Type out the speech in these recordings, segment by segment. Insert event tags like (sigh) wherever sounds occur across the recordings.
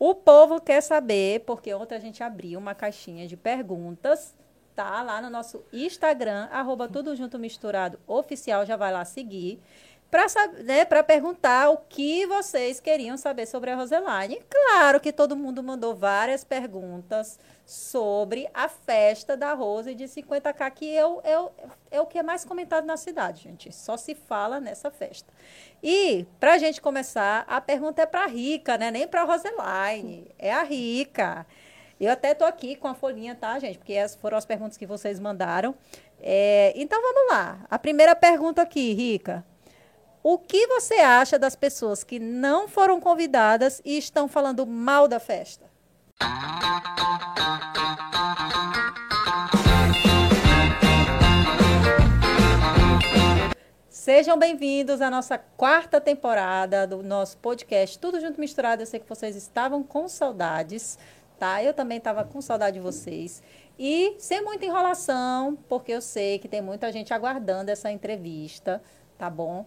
O povo quer saber, porque ontem a gente abriu uma caixinha de perguntas, tá? Lá no nosso Instagram, arroba tudo junto misturado oficial, já vai lá seguir para né, perguntar o que vocês queriam saber sobre a Roseline. Claro que todo mundo mandou várias perguntas sobre a festa da Rose de 50K, que é o, é, o, é o que é mais comentado na cidade, gente. Só se fala nessa festa. E, para a gente começar, a pergunta é para a Rica, né? Nem para a Roseline. É a Rica. Eu até tô aqui com a folhinha, tá, gente? Porque essas foram as perguntas que vocês mandaram. É, então, vamos lá. A primeira pergunta aqui, Rica. O que você acha das pessoas que não foram convidadas e estão falando mal da festa? Sejam bem-vindos à nossa quarta temporada do nosso podcast Tudo Junto Misturado. Eu sei que vocês estavam com saudades, tá? Eu também estava com saudade de vocês. E sem muita enrolação, porque eu sei que tem muita gente aguardando essa entrevista, tá bom?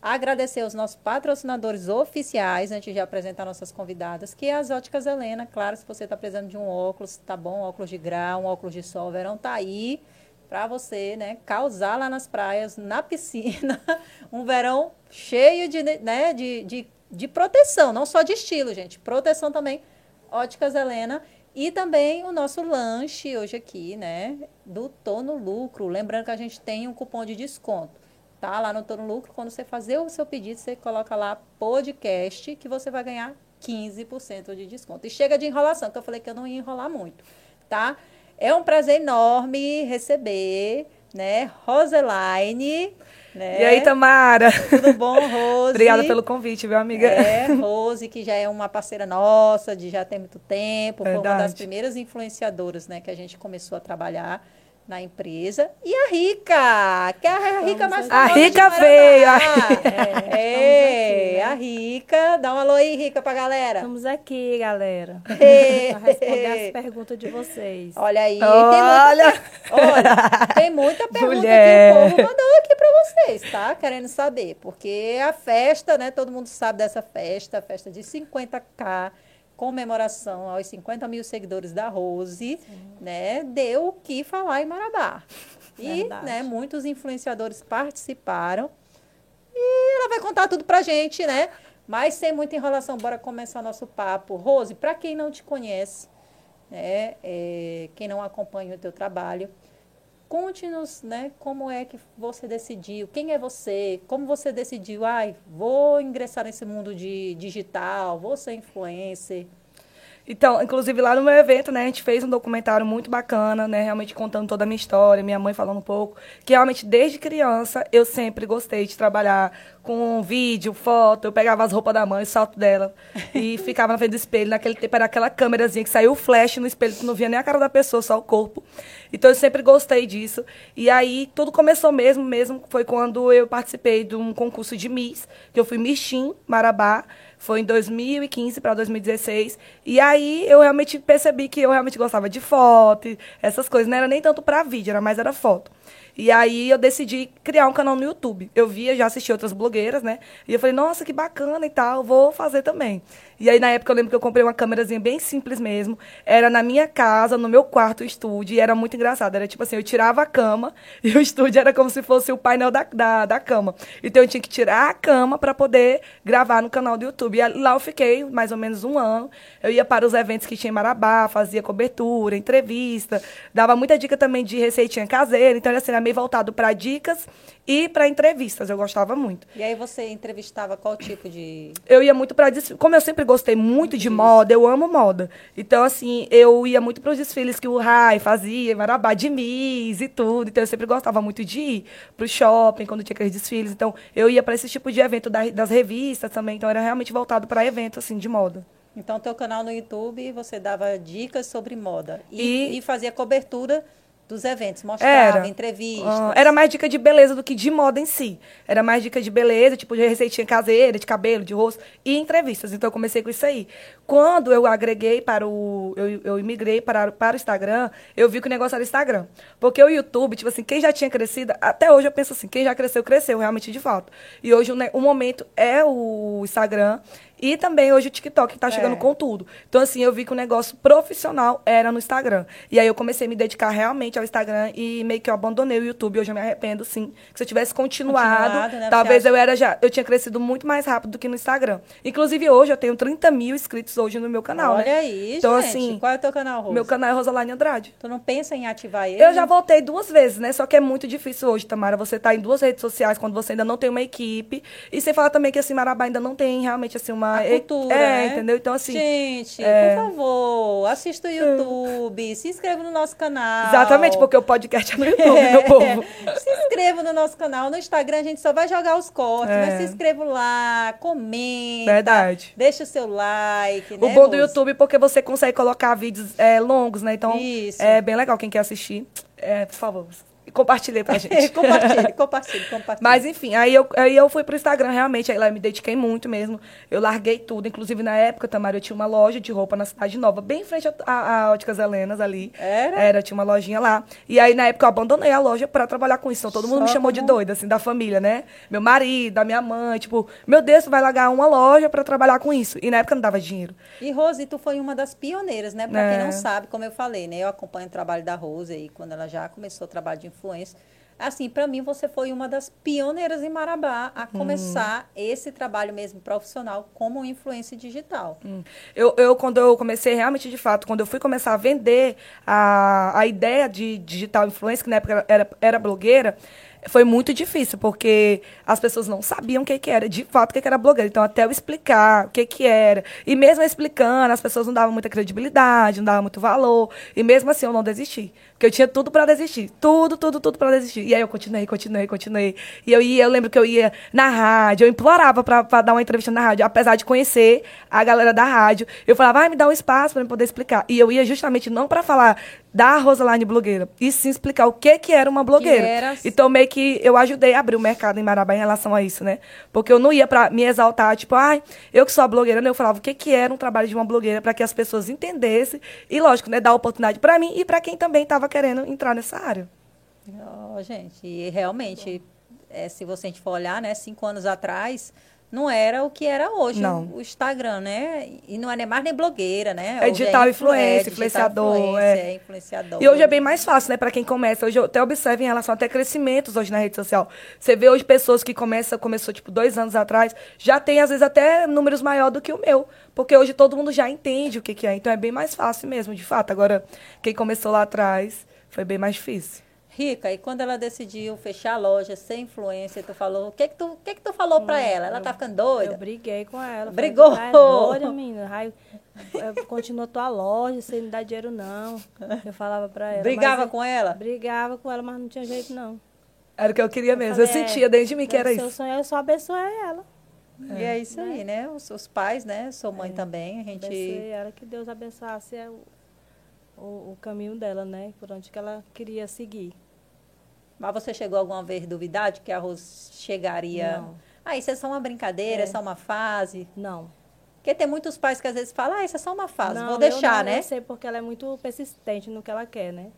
Agradecer os nossos patrocinadores oficiais, antes de apresentar nossas convidadas, que é as Óticas Helena. Claro, se você está precisando de um óculos, tá bom? óculos de grau, um óculos de sol, o verão tá aí para você, né? Causar lá nas praias, na piscina, (laughs) um verão cheio de, né, de, de, de proteção, não só de estilo, gente. Proteção também, Óticas Helena. E também o nosso lanche hoje aqui, né? Do Tono Lucro. Lembrando que a gente tem um cupom de desconto tá? Lá no Tô no Lucro, quando você fazer o seu pedido, você coloca lá podcast, que você vai ganhar 15% de desconto. E chega de enrolação, que eu falei que eu não ia enrolar muito, tá? É um prazer enorme receber, né, Roseline, né? E aí, Tamara? Tudo bom, Rose? (laughs) Obrigada pelo convite, meu amiga. É, Rose, que já é uma parceira nossa, de já tem muito tempo, Verdade. foi uma das primeiras influenciadoras, né, que a gente começou a trabalhar na empresa. E a Rica, que é a Rica mais A Rica veio. É, é (laughs) a Rica. Dá um alô aí, Rica, pra galera. Estamos aqui, galera. É. pra responder as perguntas de vocês. Olha aí. Olha. Tem muita, olha, tem muita pergunta Mulher. que o povo mandou aqui pra vocês, tá? Querendo saber. Porque a festa, né? Todo mundo sabe dessa festa, a festa de 50K comemoração aos 50 mil seguidores da Rose, Sim. né, deu o que falar em Marabá. E né, muitos influenciadores participaram. E ela vai contar tudo pra gente, né? Mas sem muita enrolação, bora começar nosso papo. Rose, para quem não te conhece, né, é, quem não acompanha o teu trabalho, conte-nos, né, como é que você decidiu, quem é você, como você decidiu, ai, vou ingressar nesse mundo de digital, vou ser influencer. Então, inclusive lá no meu evento, né, a gente fez um documentário muito bacana, né, realmente contando toda a minha história, minha mãe falando um pouco, que realmente desde criança eu sempre gostei de trabalhar com vídeo, foto, eu pegava as roupas da mãe, o salto dela e (laughs) ficava na frente do espelho, naquele tempo era aquela câmerazinha que saiu o flash no espelho, que não via nem a cara da pessoa, só o corpo. Então eu sempre gostei disso. E aí tudo começou mesmo, mesmo foi quando eu participei de um concurso de Miss, que eu fui Miss Marabá, foi em 2015 para 2016. E aí eu realmente percebi que eu realmente gostava de foto, essas coisas. Não era nem tanto para vídeo, era mais era foto. E aí eu decidi criar um canal no YouTube. Eu via, já assisti outras blogueiras, né? E eu falei, nossa, que bacana e tal, vou fazer também. E aí, na época, eu lembro que eu comprei uma câmerazinha bem simples mesmo. Era na minha casa, no meu quarto, estúdio, e era muito engraçado. Era tipo assim, eu tirava a cama (laughs) e o estúdio era como se fosse o painel da, da, da cama. Então, eu tinha que tirar a cama para poder gravar no canal do YouTube. E lá eu fiquei mais ou menos um ano. Eu ia para os eventos que tinha em Marabá, fazia cobertura, entrevista, dava muita dica também de receitinha caseira. Então, era, assim, era meio voltado para dicas e para entrevistas. Eu gostava muito. E aí você entrevistava qual tipo de. Eu ia muito para Como eu sempre gostei muito de moda, eu amo moda. Então, assim, eu ia muito para os desfiles que o Rai fazia, Marabá, de Miss e tudo. Então, eu sempre gostava muito de ir para o shopping quando tinha aqueles desfiles. Então, eu ia para esse tipo de evento das revistas também. Então, era realmente voltado para evento, assim, de moda. Então, teu canal no YouTube, você dava dicas sobre moda. E, e, e fazia cobertura dos eventos, mostrava, era. entrevistas. Uh, era mais dica de beleza do que de moda em si. Era mais dica de beleza, tipo de receitinha caseira, de cabelo, de rosto e entrevistas. Então eu comecei com isso aí. Quando eu agreguei para o. Eu, eu migrei para, para o Instagram, eu vi que o negócio era Instagram. Porque o YouTube, tipo assim, quem já tinha crescido, até hoje eu penso assim, quem já cresceu, cresceu, realmente de fato. E hoje o, o momento é o Instagram. E também hoje o TikTok tá chegando É. com tudo. Então, assim, eu vi que o negócio profissional era no Instagram. E aí eu comecei a me dedicar realmente ao Instagram e meio que eu abandonei o YouTube. Hoje eu me arrependo, sim. Que se eu tivesse continuado, Continuado, né? talvez Você eu era já. Eu tinha crescido muito mais rápido do que no Instagram. Inclusive, hoje eu tenho 30 mil inscritos hoje no meu canal. Olha né? aí, Então, gente. assim, Qual é o teu canal, Rose? Meu canal é Rosalane Andrade. Tu não pensa em ativar ele? Eu já voltei duas vezes, né? Só que é muito difícil hoje, Tamara. Você tá em duas redes sociais quando você ainda não tem uma equipe. E sem falar também que assim, Marabá ainda não tem realmente assim uma. A e- cultura, É, né? entendeu? Então, assim. Gente, é. por favor, assista o YouTube, se inscreva no nosso canal. Exatamente, porque o podcast é (laughs) no YouTube, meu povo. Se inscreva no nosso canal. No Instagram a gente só vai jogar os cortes, É. mas se inscreva lá, comenta. Verdade. Deixa o seu like, O né, bom do? YouTube é porque você consegue colocar vídeos é, longos, né? Então, Isso. é bem legal quem quer assistir. É, por favor, compartilhe pra gente. (laughs) compartilhe, compartilhe, compartilhe. Mas enfim, aí eu, aí eu fui pro Instagram realmente, aí lá eu me dediquei muito mesmo. Eu larguei tudo. Inclusive, na época, Tamara, eu tinha uma loja de roupa na Cidade Nova, bem em frente a Óticas Helenas ali. Era? Era, eu tinha uma lojinha lá. E aí, na época, eu abandonei a loja pra trabalhar com isso. Então, todo mundo Só me chamou de como- doida, assim, da família, né? Meu marido, da minha mãe, tipo, meu Deus, tu vai largar uma loja pra trabalhar com isso. E na época não dava dinheiro. E Rose, tu foi uma das pioneiras, né? Pra quem É. não sabe, como eu falei, né? Eu acompanho o trabalho da Rose aí, quando ela já começou o trabalho de influência. Assim, pra mim, você foi uma das pioneiras em Marabá a Uhum. começar esse trabalho mesmo profissional como influência digital. Hum. Eu, eu, quando eu comecei realmente, de fato, quando eu fui começar a vender a, a ideia de digital influencer, que na época era, era blogueira, foi muito difícil, porque as pessoas não sabiam o que, que era, de fato, o que, que era blogueira. Então, até eu explicar o que, que era, e mesmo explicando, as pessoas não davam muita credibilidade, não davam muito valor, e mesmo assim eu não desisti. Porque eu tinha tudo para desistir. Tudo, tudo, tudo para desistir. E aí eu continuei, continuei, continuei. E eu ia, eu lembro que eu ia na rádio, eu implorava para dar uma entrevista na rádio, apesar de conhecer a galera da rádio. Eu falava, vai me dar um espaço para poder explicar. E eu ia justamente não para falar da Rosaline blogueira, e sim explicar o que que era uma blogueira. era- Então meio que eu ajudei a abrir o mercado em Marabá em relação a isso, né? Porque eu não ia para me exaltar, tipo, ai, eu que sou a blogueira, né? eu falava o que que era um trabalho de uma blogueira para que as pessoas entendessem e lógico, né, dar oportunidade para mim e para quem também estava querendo entrar nessa área. Ó, gente, e realmente, é, se você for olhar, né, cinco anos atrás, não era o que era hoje Não. o Instagram, né? E não é nem mais nem blogueira, né? É Hoje digital influencer, é digital influenciador, influencer, é. é influenciador. E hoje é bem mais fácil, né, para quem começa. Hoje eu até observo em relação até crescimentos hoje na rede social. Você vê hoje pessoas que começam, começou tipo dois anos atrás, já tem às vezes até números maior do que o meu, porque hoje todo mundo já entende o que, que é. Então é bem mais fácil mesmo, de fato. Agora quem começou lá atrás foi bem mais difícil. Rica, e quando ela decidiu fechar a loja, ser influencer, tu falou, o que que tu, o que que tu falou pra ela? Ela tá ficando doida? Eu briguei com ela. Brigou? Falei, tá doida, menina. Raio, eu- continua tua loja, você não dá dinheiro, não. Eu falava pra ela. Brigava mas- com ela? Brigava com ela, mas não tinha jeito, não. Era o que eu queria mesmo. Eu falei, é, sentia dentro de mim que era Seu isso. sonho é só abençoar ela. E é isso aí, né? Os, os pais, né? Sou É. mãe também, a gente... Abençoei ela, que Deus abençoasse é o, o, o caminho dela, né? Por onde que ela queria seguir. Mas você chegou alguma vez a duvidar de que a Rose chegaria... Não. Ah, isso é só uma brincadeira, é, É. só uma fase. Não. Porque tem muitos pais que às vezes falam, ah, isso é só uma fase, não, vou eu deixar, não, né? Eu sei porque ela é muito persistente no que ela quer, né?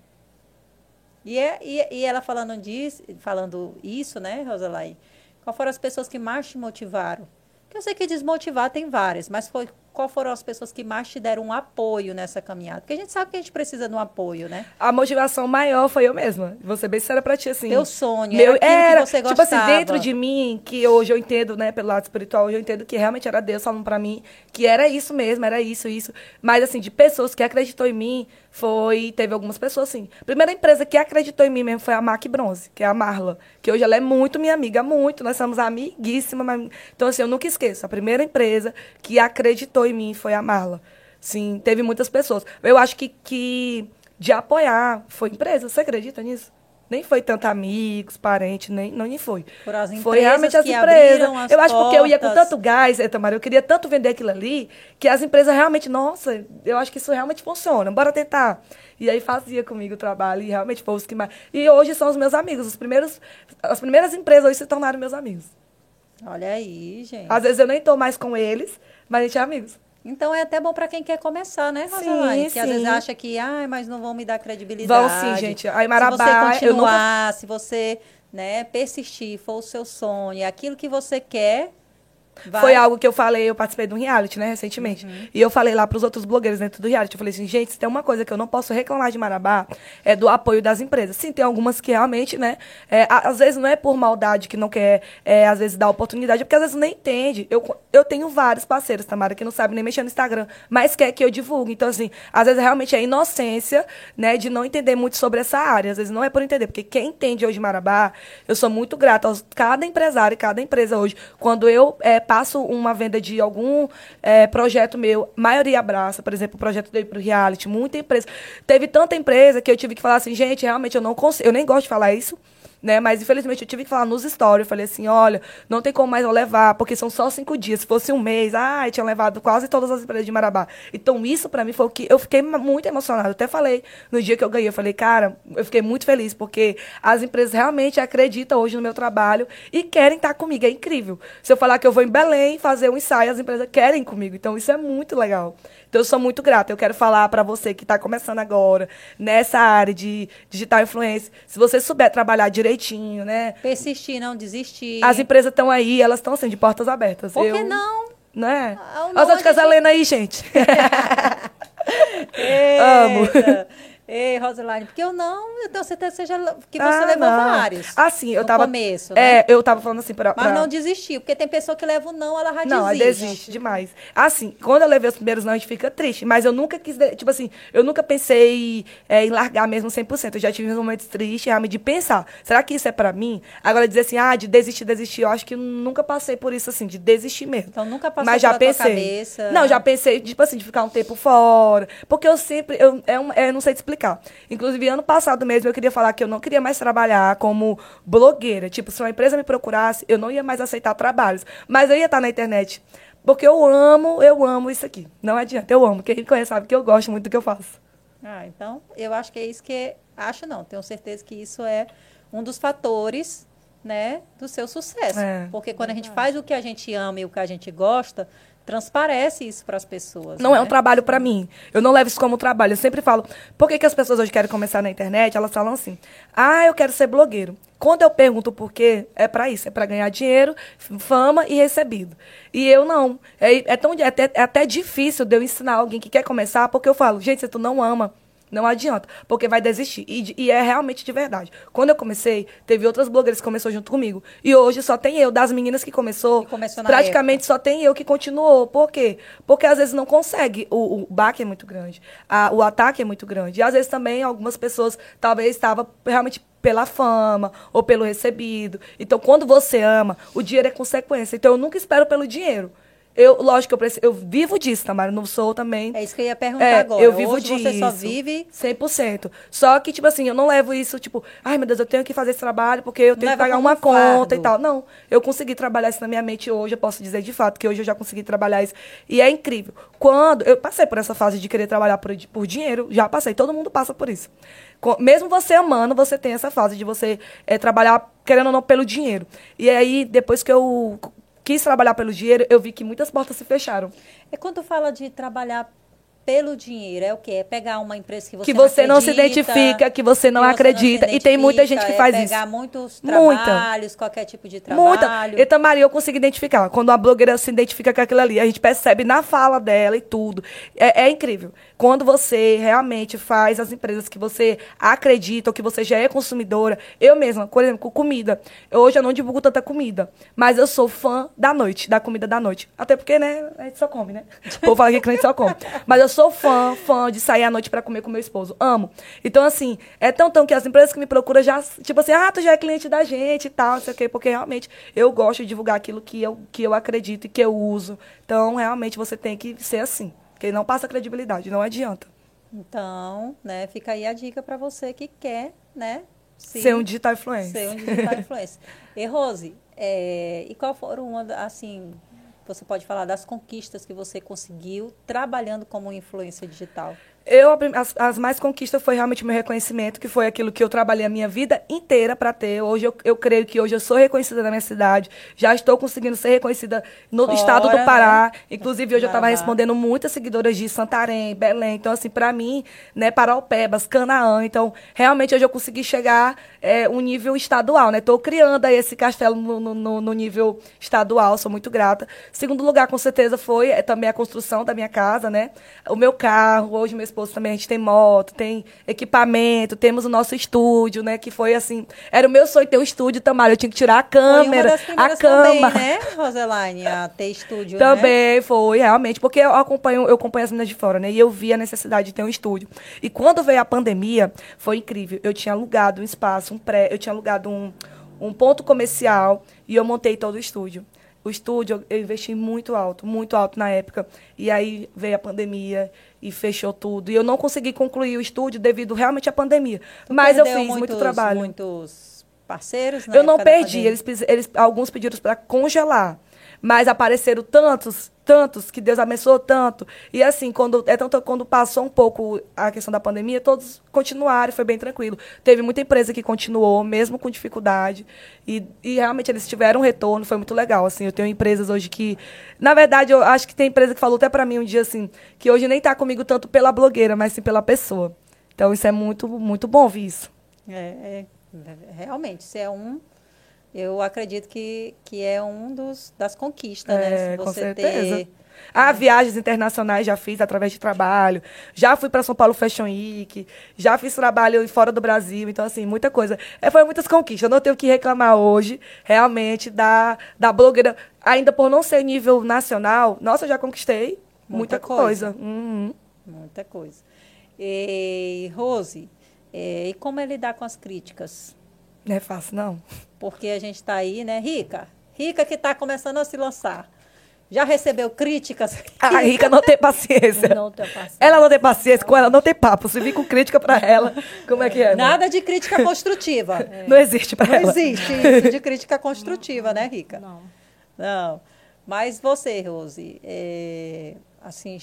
E, é, e, e ela falando disso, falando isso, né, Rosalai? Qual foram as pessoas que mais te motivaram? Porque eu sei que desmotivar tem várias, mas foi, qual foram as pessoas que mais te deram um apoio nessa caminhada? Porque a gente sabe que a gente precisa de um apoio, né? A motivação maior foi eu mesma. Vou ser bem sincera pra ti, assim. Teu sonho, Meu, era era, que você tipo gostava. assim, dentro de mim, que hoje eu entendo, né, pelo lado espiritual, hoje eu entendo que realmente era Deus falando pra mim que era isso mesmo, era isso, isso. Mas, assim, de pessoas que acreditou em mim, foi, teve algumas pessoas, assim. A primeira empresa que acreditou em mim mesmo foi a Mac Bronze, que é a Marla, que hoje ela é muito minha amiga, muito, nós somos amiguíssimas. mas- Então, assim, eu nunca esqueço, a primeira empresa que acreditou em mim foi a Marla. Sim, teve muitas pessoas. Eu acho que, que de apoiar foi empresa, você acredita nisso? Nem foi tanto amigos, parentes, nem, não nem foi. Foram as foi realmente as empresas. as Eu acho porque eu ia com portas. tanto gás, Tamara, eu queria tanto vender aquilo ali, que as empresas realmente, nossa, eu acho que isso realmente funciona, bora tentar. E aí fazia comigo o trabalho, e realmente foi os que mais. E hoje são os meus amigos. Os primeiros, as primeiras empresas hoje se tornaram meus amigos. Olha aí, gente. Às vezes eu nem tô mais com eles, mas a gente é amigos. Então é até bom para quem quer começar, né, Rosalane? Que às vezes acha que, ah, mas não vão me dar credibilidade. Vão sim, gente. Aí, se Marabá, você eu continuar, se você né, persistir, for o seu sonho, é aquilo que você quer, Vai. Foi algo que eu falei, eu participei de um reality, né, recentemente. E eu falei lá pros outros blogueiros dentro do reality, eu falei assim, gente, se tem uma coisa que eu não posso reclamar de Marabá, é do apoio das empresas. Sim, tem algumas que realmente, né, é, a- às vezes não é por maldade que não quer, é, às vezes, dar oportunidade, porque às vezes nem entende. Eu, eu tenho vários parceiros, Tamara, que não sabem nem mexer no Instagram, mas quer que eu divulgue. Então, assim, às vezes realmente é inocência, né, de não entender muito sobre essa área. Às vezes não é por entender, porque quem entende hoje Marabá, eu sou muito grata aos cada empresário, cada empresa hoje. Quando eu eh, passo uma venda de algum eh, projeto meu, maioria abraça, por exemplo, o projeto dele pro reality, muita empresa. Teve tanta empresa que eu tive que falar assim, gente, realmente eu não consigo, eu nem gosto de falar isso. Né? Mas infelizmente eu tive que falar nos stories. Eu falei assim: olha, não tem como mais eu levar, porque são só cinco dias. Se fosse um mês, ah, tinha levado quase todas as empresas de Marabá. Então, isso pra mim foi o que eu fiquei muito emocionada. Eu até falei no dia que eu ganhei, eu falei, cara, eu fiquei muito feliz, porque as empresas realmente acreditam hoje no meu trabalho e querem estar comigo. É incrível. Se eu falar que eu vou em Belém fazer um ensaio, as empresas querem comigo. Então, isso é muito legal. Então, eu sou muito grata. Eu quero falar pra você que está começando agora, nessa área de digital influência. Se você souber trabalhar direitinho, né? Persistir, não desistir. As empresas estão aí, elas estão assim, de portas abertas. Por que Eu- não? Né? Ah, o Olha não as de Helena aí, gente. (laughs) (laughs) Amo. Ei, Roseline, porque eu não, eu tenho certeza que, seja, que você Ah, levou não. vários. Assim, eu no tava. começo, né? É, eu tava falando assim pra. Mas pra- não desistiu, porque tem pessoa que leva o não, ela já Não, aí desiste. desiste demais. Assim, quando eu levei os primeiros não, a gente fica triste. Mas eu nunca quis, tipo assim, eu nunca pensei é, em largar mesmo 100%. Eu já tive momentos tristes, realmente, de pensar, será que isso é pra mim? Agora, dizer assim, ah, de desistir, desistir, eu acho que nunca passei por isso, assim, de desistir mesmo. Então nunca passou Mas já pensei. cabeça. Não, já pensei, tipo assim, de ficar um tempo fora. Porque eu sempre, eu, é um- é, não sei te explicar. Inclusive, ano passado mesmo, eu queria falar que eu não queria mais trabalhar como blogueira. Tipo, se uma empresa me procurasse, eu não ia mais aceitar trabalhos. Mas eu ia estar na internet. Porque eu amo, eu amo isso aqui. Não adianta, eu amo. Quem me conhece sabe que eu gosto muito do que eu faço. Ah, então, eu acho que é isso que. Acho não, tenho certeza que isso é um dos fatores, né, do seu sucesso. É. Porque quando a gente faz o que a gente ama e o que a gente gosta, transparece isso para as pessoas. Não é né? um trabalho pra mim. Eu não levo isso como trabalho. Eu sempre falo, por que, que as pessoas hoje querem começar na internet? Elas falam assim, ah, eu quero ser blogueiro. Quando eu pergunto por quê, é pra isso, é pra ganhar dinheiro, fama e recebido. E eu não. É, é, tão, é, até, é até difícil de eu ensinar alguém que quer começar, porque eu falo, gente, se tu não ama, não adianta, porque vai desistir. E, e é realmente de verdade. Quando eu comecei, teve outras blogueiras que começou junto comigo. E hoje só tem eu, das meninas que começou, começou praticamente só tem eu que continuou. Por quê? Porque às vezes não consegue. O, o baque é muito grande. a- o ataque é muito grande. E às vezes também algumas pessoas talvez estavam realmente pela fama ou pelo recebido. Então, quando você ama, o dinheiro é consequência. Então, eu nunca espero pelo dinheiro. Eu, lógico, eu, preciso, eu vivo disso, Tamara. Não sou também. É isso que eu ia perguntar É, agora. eu vivo Hoje disso. você só vive 100%. Só que, tipo assim, eu não levo isso, tipo, ai meu Deus, eu tenho que fazer esse trabalho porque eu tenho Leva que pagar uma um conta e tal. Não, eu consegui trabalhar isso na minha mente hoje, eu posso dizer de fato que hoje eu já consegui trabalhar isso. E é incrível. Quando eu passei por essa fase de querer trabalhar por, por dinheiro, já passei, todo mundo passa por isso. Mesmo você amando, você tem essa fase de você eh, trabalhar, querendo ou não, pelo dinheiro. E aí, depois que eu quis trabalhar pelo dinheiro, eu vi que muitas portas se fecharam. É quando fala de trabalhar pelo dinheiro, é o quê? É pegar uma empresa que você que você não, se acredita, identifica, que você não que você acredita. se e tem muita gente que faz é isso. pegar muitos Muita. trabalhos, qualquer tipo de trabalho. Muita. Então, Maria, eu consigo identificar. Quando a blogueira se identifica com aquilo ali, a gente percebe na fala dela e tudo. É, é incrível. Quando você realmente faz as empresas que você acredita ou que você já é consumidora. Eu mesma, por exemplo, com comida. Eu, hoje eu não divulgo tanta comida, mas eu sou fã da noite, da comida da noite. Até porque, né, a gente só come, né? O povo fala que a gente só come. Mas eu sou fã, fã de sair à noite pra comer com meu esposo. Amo. Então, assim, é tão tão que as empresas que me procuram já, tipo assim, ah, tu já é cliente da gente e tal, não sei o quê, porque realmente eu gosto de divulgar aquilo que eu, que eu acredito e que eu uso. Então, realmente, você tem que ser assim. Porque não passa credibilidade, não adianta. Então, né, fica aí a dica para você que quer, né, se- Ser um digital influencer. ser um digital influencer. (laughs) E Rose, é, e qual foram uma, assim, você pode falar das conquistas que você conseguiu trabalhando como influência digital? Eu as, as, mais conquistas foi realmente meu reconhecimento, que foi aquilo que eu trabalhei a minha vida inteira para ter. Hoje eu, eu creio que hoje eu sou reconhecida na minha cidade, já estou conseguindo ser reconhecida no Fora, estado do Pará. Né? Inclusive hoje eu estava respondendo muitas seguidoras de Santarém, Belém. Então assim, para mim, né, Paraupebas, Canaã. Então, realmente hoje eu consegui chegar é, um nível estadual, né? Estou criando aí esse castelo no, no, no, nível estadual, sou muito grata. Segundo lugar, com certeza, foi é, também a construção da minha casa, né? O meu carro, hoje meu esposo também, a gente tem moto, tem equipamento, temos o nosso estúdio, né? Que foi assim, era o meu sonho ter um estúdio, Tamara, eu tinha que tirar a câmera, a cama. Também, né, Roselaine, a ter estúdio, né? Também né? foi, realmente, porque eu acompanho, eu acompanho as meninas de fora, né? E eu vi a necessidade de ter um estúdio. E quando veio a pandemia, foi incrível. Eu tinha alugado um espaço, um pré, eu tinha alugado um, um ponto comercial e eu montei todo o estúdio o estúdio eu investi muito alto, muito alto na época. E aí veio a pandemia e fechou tudo. E eu não consegui concluir o estúdio devido realmente à pandemia. Tu Mas eu fiz muitos, muito trabalho. Muitos parceiros, Eu não perdi. Eles, eles, alguns pediram para congelar. Mas apareceram tantos, tantos, que Deus abençoou tanto. E assim, quando, é tanto quando passou um pouco a questão da pandemia, todos continuaram, foi bem tranquilo. Teve muita empresa que continuou, mesmo com dificuldade. E, e realmente eles tiveram um retorno, foi muito legal. Assim, eu tenho empresas hoje que. Na verdade, eu acho que tem empresa que falou até para mim um dia assim, que hoje nem está comigo tanto pela blogueira, mas sim pela pessoa. Então isso é muito, muito bom ver isso. É, é realmente, isso é um eu acredito que, que é um dos das conquistas, né? é, né? Se você com certeza. ter ah, viagens internacionais já fiz através de trabalho. Já fui para São Paulo Fashion Week. Já fiz trabalho fora do Brasil. Então, assim, muita coisa. É, foi muitas conquistas. Eu não tenho que reclamar hoje, realmente, da, da blogueira. Ainda por não ser nível nacional, nossa, eu já conquistei muita, muita coisa. coisa. Uhum. Muita coisa. E, Rose, é, e como é lidar com as críticas? Não é fácil, não. Porque a gente está aí, né? Rica. Rica que está começando a se lançar. Já recebeu críticas? A Rica não tem paciência. Não tem paciência. Ela não tem paciência, com ela não tem papo. Se vir com crítica para ela, como é que é? Nada de crítica construtiva. É. (laughs) Não existe para ela. Não existe isso de crítica construtiva, né, Rica? Não. Não. Mas você, Rose, é, assim,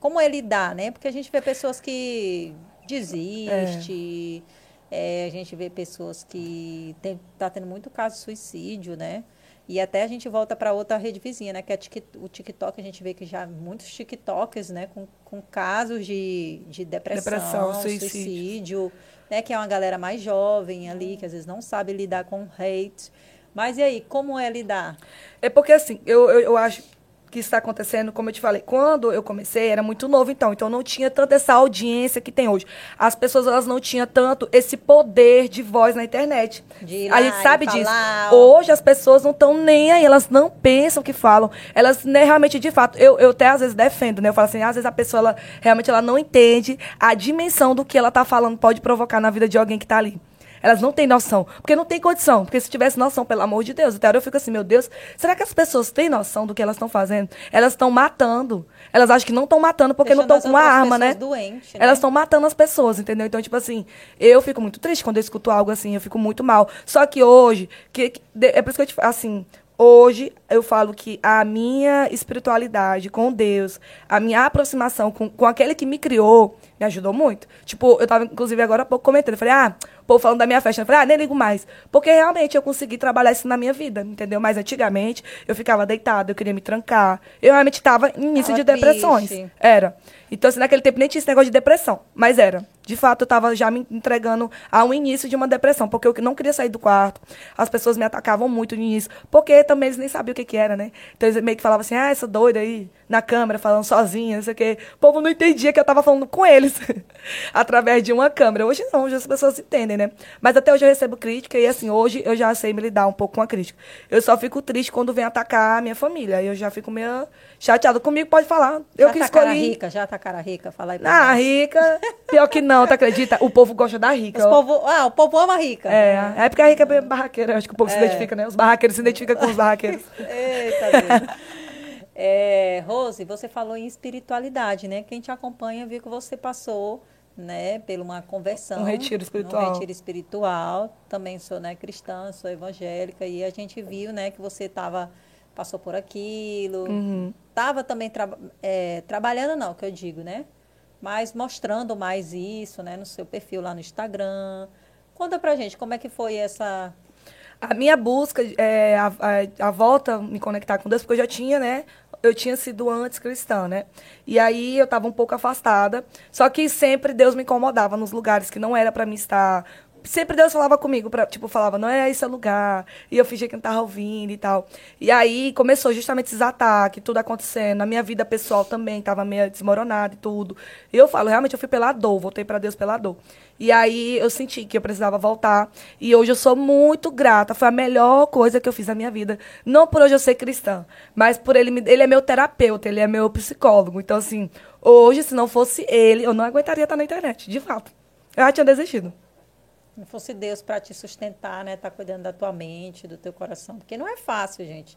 como é lidar, né? Porque a gente vê pessoas que desistem. É é, a gente vê pessoas que tem, tá tendo muito caso de suicídio, né? E até a gente volta para outra rede vizinha, né? Que é o TikTok, a gente vê que já muitos TikTokers, né? Com, com casos de, de depressão, depressão suicídio. suicídio, né? Que é uma galera mais jovem ali, que às vezes não sabe lidar com hate. Mas e aí, como é lidar? É porque assim, eu, eu, eu acho que está acontecendo, como eu te falei, quando eu comecei era muito novo então, então não tinha tanta essa audiência que tem hoje. As pessoas elas não tinham tanto esse poder de voz na internet. a gente sabe disso. Hoje as pessoas não estão nem aí, elas não pensam que falam. Elas né, realmente de fato, eu, eu até às vezes defendo, né? Eu falo assim, às vezes a pessoa ela, realmente ela não entende a dimensão do que ela está falando pode provocar na vida de alguém que está ali. Elas não têm noção. Porque não tem condição. Porque se tivesse noção, pelo amor de Deus. Até eu fico assim, meu Deus, será que as pessoas têm noção do que elas estão fazendo? Elas estão matando. Elas acham que não estão matando porque Deixando não estão com uma arma, né? Doente, né? Elas estão matando as pessoas, entendeu? Então, tipo assim, eu fico muito triste quando eu escuto algo assim, eu fico muito mal. Só que hoje, que, que é por isso que eu te assim, Hoje eu falo que a minha espiritualidade com Deus, a minha aproximação com, com aquele que me criou, me ajudou muito. Tipo, eu estava inclusive agora há pouco comentando, eu falei, ah, o povo falando da minha festa, eu falei, ah, nem ligo mais. Porque realmente eu consegui trabalhar isso na minha vida, entendeu? Mas antigamente eu ficava deitada, eu queria me trancar. Eu realmente estava em início de depressões. Triste. Era. Então, assim, naquele tempo nem tinha esse negócio de depressão, mas era. De fato, eu estava já me entregando a um início de uma depressão, porque eu não queria sair do quarto. As pessoas me atacavam muito no início, porque também eles nem sabiam o que, que era, né? Então, eles meio que falavam assim, ah, essa doida aí, na câmera, falando sozinha, não sei o quê. O povo não entendia que eu estava falando com eles, (laughs) através de uma câmera. Hoje não, hoje as pessoas entendem, né? Mas até hoje eu recebo crítica, e assim, hoje eu já sei me lidar um pouco com a crítica. Eu só fico triste quando vem atacar a minha família. Eu já fico meio chateado comigo, pode falar. Eu já que tá escolhi. Rica, já tá cara rica, fala aí pra Ah, nós. rica. Pior que não, tu acredita? O povo gosta da rica. O povo, ah, o povo ama a rica. É, é porque a rica é bem barraqueira. Acho que o povo é. se identifica, né? Os barraqueiros se identificam com os barraqueiros. (laughs) Eita, Deus. É, Rose, você falou em espiritualidade, né? Quem te acompanha viu que você passou, né, por uma conversão. Um retiro espiritual. Um retiro espiritual. Também sou, né, cristã, sou evangélica e a gente viu, né, que você estava passou por aquilo. Uhum. Tava também tra é, trabalhando, não, que eu digo, né? mas mostrando mais isso, né, no seu perfil lá no Instagram. Conta pra gente como é que foi essa a minha busca, é, a, a, a, volta, me conectar com Deus, porque eu já tinha, né? Eu tinha sido antes cristã, né? E aí eu estava um pouco afastada. Só que sempre Deus me incomodava nos lugares que não era para mim estar sempre Deus falava comigo, pra, tipo, falava, não é esse lugar. E eu fingia que não tava ouvindo e tal. E aí começou justamente esses ataques, tudo acontecendo. A minha vida pessoal também tava meio desmoronada e tudo. E eu falo, realmente eu fui pela dor, voltei para Deus pela dor. E aí eu senti que eu precisava voltar. E hoje eu sou muito grata. Foi a melhor coisa que eu fiz na minha vida. Não por hoje eu ser cristã, mas por ele. Ele é meu terapeuta, ele é meu psicólogo. Então, assim, hoje, se não fosse ele, eu não aguentaria estar na internet, de fato. Eu já tinha desistido não fosse Deus para te sustentar, né? Tá cuidando da tua mente, do teu coração, porque não é fácil, gente.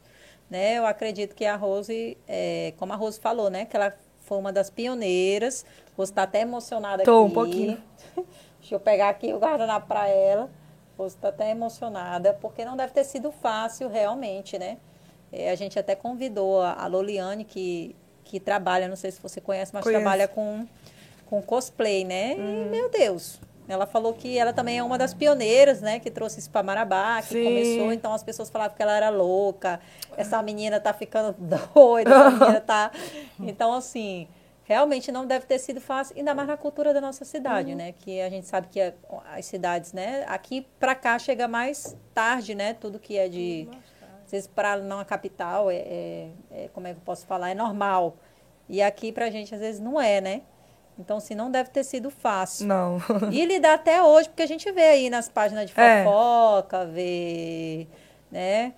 Né? Eu acredito que a Rose, é, como a Rose falou, né? Que ela foi uma das pioneiras. Rose está até emocionada Tô, aqui. um pouquinho. (laughs) Deixa eu pegar aqui o guardanapo para ela. Rose está até emocionada, porque não deve ter sido fácil realmente, né? É, a gente até convidou a, a Loliane, que, que trabalha, não sei se você conhece, mas Conheço. trabalha com, com cosplay, né? Hum. E, meu Deus, ela falou que ela também é uma das pioneiras, né? Que trouxe isso para Marabá, que Sim. começou. Então as pessoas falavam que ela era louca. Essa menina tá ficando (laughs) doida, essa menina tá. (laughs) Então, assim, realmente não deve ter sido fácil, ainda mais na cultura da nossa cidade, uhum. né? Que a gente sabe que as cidades, né? Aqui para cá chega mais tarde, né? Tudo que é de. Às vezes, para não a capital, é, é, é, como é que eu posso falar? É normal. E aqui pra gente, às vezes, não é, né? Então, assim, não deve ter sido fácil. Não. e lidar até hoje, porque a gente vê aí nas páginas de é. fofoca, é. vê, né?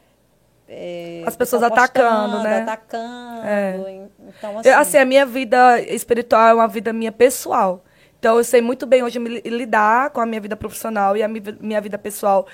É, As pessoas atacando, né? Atacando. É. Então, assim... Eu, assim, a minha vida espiritual é uma vida minha pessoal. Então, eu sei muito bem hoje me lidar com a minha vida profissional e a minha vida pessoal.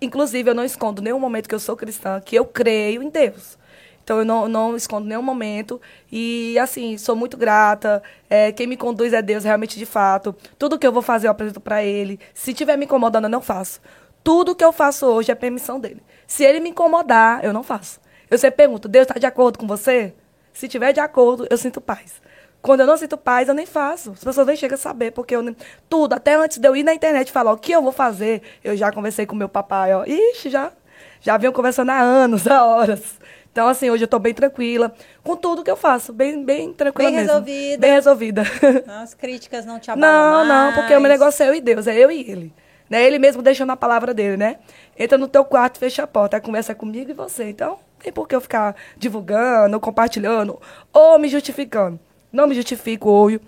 Inclusive, eu não escondo nenhum momento que eu sou cristã, que eu creio em Deus. Então eu não, não escondo nenhum momento. E assim, sou muito grata. É, quem me conduz é Deus, realmente de fato. Tudo que eu vou fazer eu apresento para Ele. Se tiver me incomodando, eu não faço. Tudo que eu faço hoje é permissão dele. Se ele me incomodar, eu não faço. Eu sempre pergunto, Deus está de acordo com você? Se tiver de acordo, eu sinto paz. Quando eu não sinto paz, eu nem faço. As pessoas nem chegam a saber, porque eu nem... tudo, até antes de eu ir na internet falar o que eu vou fazer, eu já conversei com meu papai, ó. Ixi, já, já venho conversando há anos, há horas. Então, assim, hoje eu estou bem tranquila com tudo que eu faço, bem, bem tranquila bem mesmo. Resolvida. Bem resolvida. (laughs) As críticas não te abalam Não, mais. não, porque o meu negócio é eu e Deus, é eu e Ele. Né? Ele mesmo deixando a palavra dele, né? Entra no teu quarto, fecha a porta, conversa comigo e você. Então, tem por que eu ficar divulgando, compartilhando ou me justificando. Não me justifico hoje.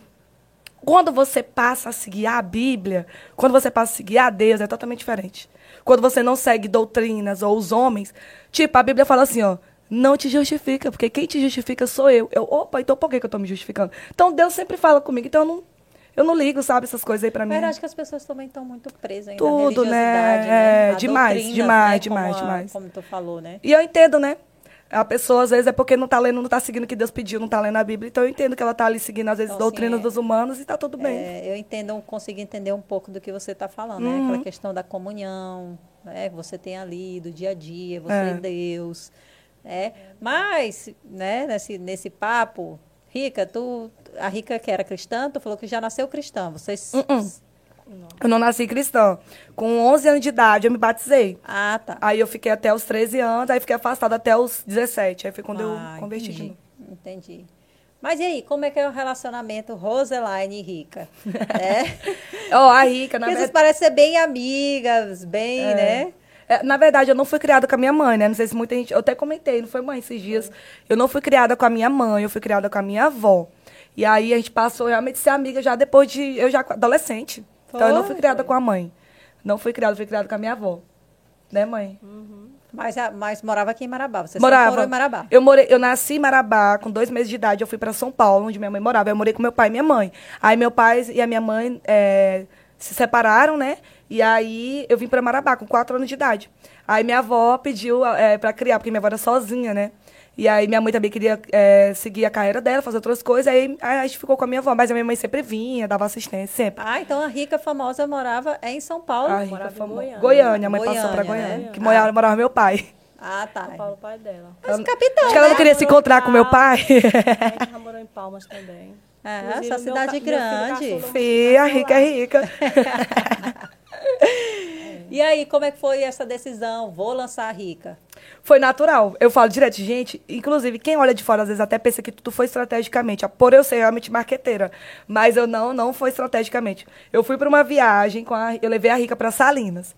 Quando você passa a seguir a Bíblia, quando você passa a seguir a Deus, é totalmente diferente. Quando você não segue doutrinas ou os homens, tipo, a Bíblia fala assim, ó, não te justifica, porque quem te justifica sou eu. Eu, opa, então por que, que eu estou me justificando? Então Deus sempre fala comigo, então eu não, eu não ligo, sabe, essas coisas aí para mim. Mas acho que as pessoas também estão muito presas ainda Tudo, né? né? É, demais, demais, né? demais, como demais. como tu falou, né? E eu entendo, né? A pessoa, às vezes, é porque não está lendo, não está seguindo o que Deus pediu, não está lendo a Bíblia. Então, eu entendo que ela está ali seguindo, às vezes, então, doutrinas é, dos humanos e está tudo bem. É, eu entendo, consigo entender um pouco do que você está falando, né? Aquela uhum. questão da comunhão, né? Você tem ali, do dia a dia, você é, é Deus. É, mas, né, nesse, nesse papo, Rica, tu, a Rica que era cristã, tu falou que já nasceu cristã. Vocês... Uh -uh. Eu não nasci cristã. Com 11 anos de idade, eu me batizei. Ah, tá. Aí eu fiquei até os 13 anos, aí fiquei afastada até os 17. Aí foi quando ah, eu converti entendi. de novo. Entendi. Mas e aí, como é que é o relacionamento Roseline e Rica? (laughs) é? oh, a Rica, na verdade... vocês parecem ser bem amigas, bem, é. né? É, na verdade, eu não fui criada com a minha mãe, né? Não sei se muita gente. Eu até comentei, não foi mãe esses dias. Eu não fui criada com a minha mãe, eu fui criada com a minha avó. E aí a gente passou realmente a ser amiga já depois de. Eu já adolescente. Foi, então eu não fui criada com a mãe. Não fui criada, fui criada com a minha avó. Né, mãe? Uhum. Mas, mas morava aqui em Marabá. Você morava em Marabá? Eu, morei, eu nasci em Marabá, com dois meses de idade, eu fui para São Paulo, onde minha mãe morava. Eu morei com meu pai e minha mãe. Aí meu pai e a minha mãe é, se separaram, né? E aí eu vim para Marabá com quatro anos de idade. Aí minha avó pediu é, para criar, porque minha avó era sozinha, né? E aí minha mãe também queria é, seguir a carreira dela, fazer outras coisas. Aí, a gente ficou com a minha avó. Mas a minha mãe sempre vinha, dava assistência, sempre. Ah, então a rica famosa morava em São Paulo? A rica morava em Goiânia. Goiânia. A mãe Goiânia, passou para Goiânia. Né? Que morava, ah. morava meu pai. Ah, tá. São Paulo, o pai dela. Mas capitão, Acho que ela não né? queria se encontrar com meu pai. A gente (laughs) já morou em Palmas também. É, essa cidade filho grande. caçula Fia, rica é rica. (laughs) E aí, como é que foi essa decisão? Vou lançar a Rica. Foi natural. Eu falo direto, gente, inclusive, quem olha de fora às vezes até pensa que tudo foi estrategicamente, ó, por eu ser realmente marqueteira. Mas eu não, não foi estrategicamente. Eu fui para uma viagem, com a, eu levei a Rica para Salinas.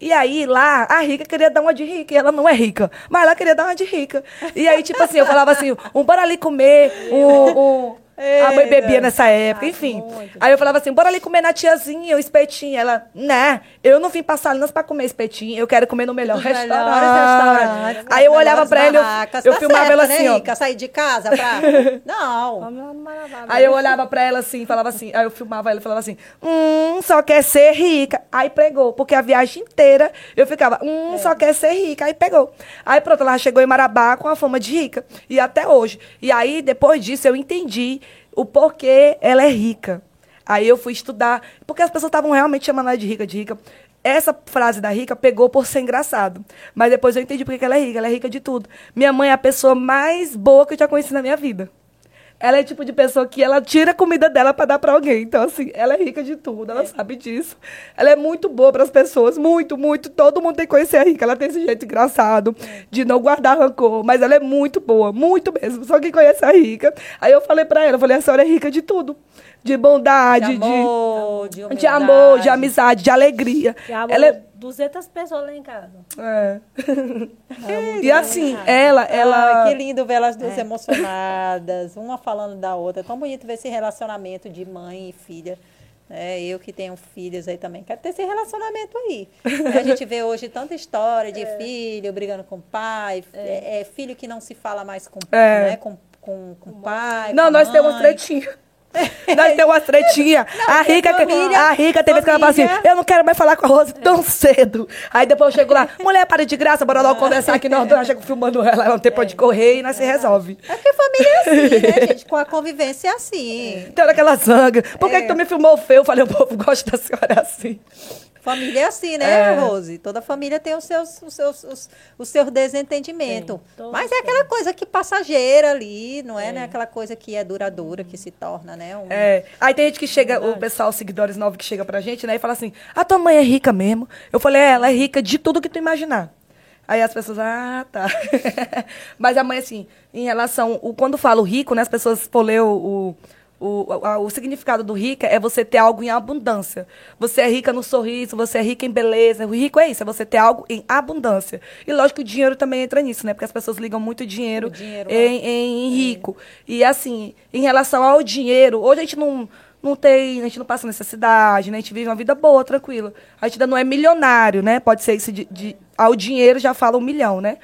E aí, lá, a Rica queria dar uma de rica, e ela não é rica, mas ela queria dar uma de rica. E aí, tipo assim, eu falava assim, um bora ali comer, um... um a mãe bebia nessa época, Ah, enfim. muito. Aí eu falava assim, bora ali comer na tiazinha, o espetinho. Ela, né, eu não vim pra Salinas pra comer espetinho, eu quero comer no melhor restaurante. melhores restaurantes, Aí eu olhava pra ele, eu, eu Tá filmava certo, ela né, assim, ó. Rica? Sair de casa pra... (laughs) Não. Aí eu olhava pra ela assim, falava assim, aí eu filmava ela e falava assim, hum, só quer ser rica. Aí pregou, porque a viagem inteira eu ficava, hum, só quer ser rica. Aí pegou. Aí pronto, ela chegou em Marabá com a fama de rica. E até hoje. E aí, depois disso, eu entendi o porquê ela é rica. Aí eu fui estudar, porque as pessoas estavam realmente chamando ela de rica, de rica. Essa frase da rica pegou por ser engraçado. Mas depois eu entendi porque que ela é rica. Ela é rica de tudo. Minha mãe é a pessoa mais boa que eu já conheci na minha vida. Ela é tipo de pessoa que ela tira a comida dela para dar para alguém. Então, assim, ela é rica de tudo, ela sabe disso. Ela é muito boa para as pessoas, muito, muito. Todo mundo tem que conhecer a rica. Ela tem esse jeito engraçado de não guardar rancor, mas ela é muito boa, muito mesmo. Só quem conhece a rica. Aí eu falei para ela, eu falei, a senhora é rica de tudo. De bondade, De amor, de, de, de amor, de amizade, de alegria. Já Ela é, 200 pessoas lá em casa. é. É, (laughs) E assim, ela, ela. Ah, que lindo ver elas duas emocionadas, uma falando da outra. É tão bonito ver esse relacionamento de mãe e filha. É, eu que tenho filhos aí também, quero ter esse relacionamento aí. (laughs) A gente vê hoje tanta história de filho brigando com o pai, é. é filho que não se fala mais com, É. né, com, com, com o pai. Não, nós temos mãe. Nós temos uma tretinha. (laughs) a Rica, família- a Rica teve que ela fala assim: eu não quero mais falar com a Rose tão cedo. Aí depois eu chego lá, (laughs) mulher, para de graça, bora logo conversar aqui. Nós dois chego filmando ela, ela não tem pra onde correr e nós se resolve. É porque família é assim, né, (laughs) gente? Com a convivência é assim. Tem hora que ela zanga. Por que, É. que tu me filmou feio? Eu falei, o povo gosta da senhora assim. Família é assim, né, É. Rose? Toda família tem os seus, os seus, os, os seus desentendimentos. Tem, Mas é aquela coisa que passageira ali, não é, né? Aquela coisa que é duradoura, que se torna, né? um- É. Aí tem gente que chega, o pessoal, os seguidores novos que chega pra gente, né, e fala assim: a tua mãe é rica mesmo? Eu falei, é, ela é rica de tudo que tu imaginar. Aí as pessoas, ah, tá. (laughs) Mas a mãe, assim, em relação. O, quando falo rico, né, as pessoas for ler o. o o, o significado do rica é você ter algo em abundância. Você é rica no sorriso, você é rica em beleza. O rico é isso, é você ter algo em abundância. E lógico que o dinheiro também entra nisso, né? Porque as pessoas ligam muito dinheiro, dinheiro, em, em, em rico. E assim, em relação ao dinheiro, hoje a gente não, não tem, a gente não passa necessidade, né? A gente vive uma vida boa, tranquila. A gente ainda não é milionário, né? Pode ser isso de, de ao dinheiro já fala um milhão, né?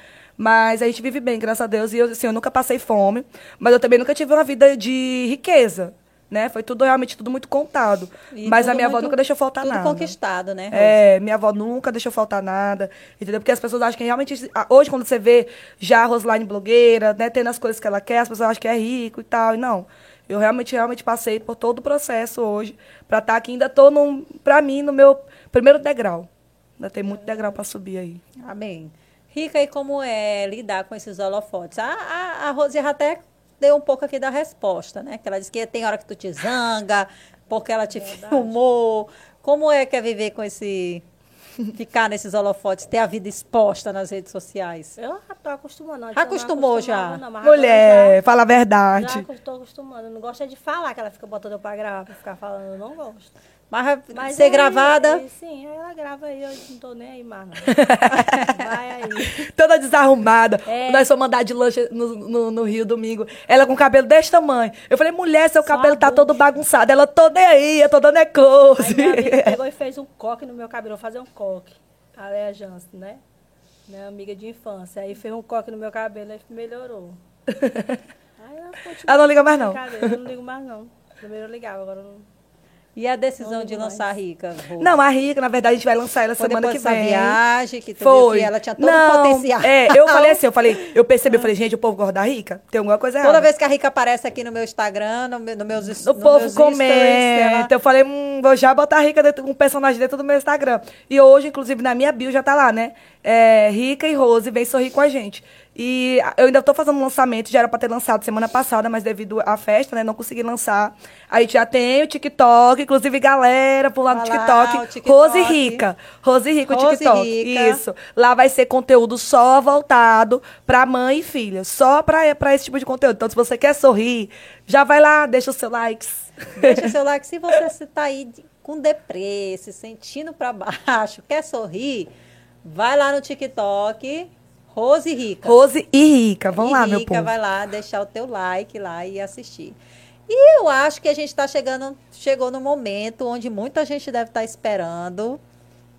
Mas a gente vive bem, graças a Deus. E eu, assim, eu nunca passei fome, mas eu também nunca tive uma vida de riqueza, né? Foi tudo realmente tudo muito contado. E mas a minha avó muito- nunca deixou faltar tudo nada. conquistado, né, Rose? É, minha avó nunca deixou faltar nada, entendeu? Porque as pessoas acham que realmente. Hoje, quando você vê já a Rosline blogueira, né, tendo as coisas que ela quer, as pessoas acham que é rico e tal. E não. Eu realmente, realmente passei por todo o processo hoje pra estar aqui. Ainda tô, num, pra mim, no meu primeiro degrau. Ainda tem muito degrau pra subir aí. Amém. Rica, e como é lidar com esses holofotes? A, a, a Rose já até deu um pouco aqui da resposta, né? Que ela disse que tem hora que tu te zanga, porque ela te filmou. Como é que é viver com esse... (laughs) Ficar nesses holofotes, ter a vida exposta nas redes sociais? Eu já tô acostumando. eu Acostumou já? não, Mulher, fala a Já, já verdade. estou acostumando. Não gosto é de falar que ela fica botando eu pra gravar, pra ficar falando. Eu não gosto. Mas, Mas ser aí- gravada... aí, sim, aí ela grava aí, eu não tô nem aí mais. Não. (laughs) Vai aí. Toda desarrumada. É. Nós fomos andar de lanche no, no, no Rio domingo. Ela com o cabelo desse tamanho. Eu falei, mulher, seu Só cabelo tá todo bagunçado. Ela, tô nem aí, eu tô dando é close. Aí minha amiga (laughs) pegou e fez um coque no meu cabelo. Vou fazer um coque. A Leia Jansen, né? Minha amiga de infância. Aí fez um coque no meu cabelo e melhorou. (laughs) Aí ela. Ela não liga mais, não. Brincadeira, Eu não ligo mais, não. Primeiro eu ligava, agora eu não. E a decisão Não de lançar a Rica? Rose? Não, a Rica, na verdade, a gente vai lançar ela Foi semana que vem. viagem que tu Foi. que ela tinha todo não, o potencial. É, eu falei (laughs) assim, eu falei, eu percebi, eu falei, gente, o povo gosta da Rica? Tem alguma coisa errada. Toda vez que a Rica aparece aqui no meu Instagram, no meu, nos meus O no povo meus comenta. Eu falei, hum, vou já botar Rica dentro, um personagem dentro do meu Instagram. E hoje, inclusive, na minha bio já tá lá, né? É, Rica e Rose, vem sorrir com a gente. E eu ainda estou fazendo um lançamento, já era para ter lançado semana passada, mas devido à festa, né, não consegui lançar. Aí já tem o TikTok, inclusive galera por lá no TikTok, lá, TikTok. Rose Rica. Rose Rica, Rose o TikTok. Rica. Isso. Lá vai ser conteúdo só voltado para mãe e filha, só para esse tipo de conteúdo. Então, se você quer sorrir, já vai lá, deixa o seu like. Deixa o seu (laughs) like. Se você está aí com deprê, se sentindo para baixo, quer sorrir, vai lá no TikTok Rose e Rica. Rose e Rica. Vamos e lá, Rica, meu povo. vai lá deixar o teu like lá e assistir. E eu acho que a gente está chegando, chegou no momento onde muita gente deve estar tá esperando,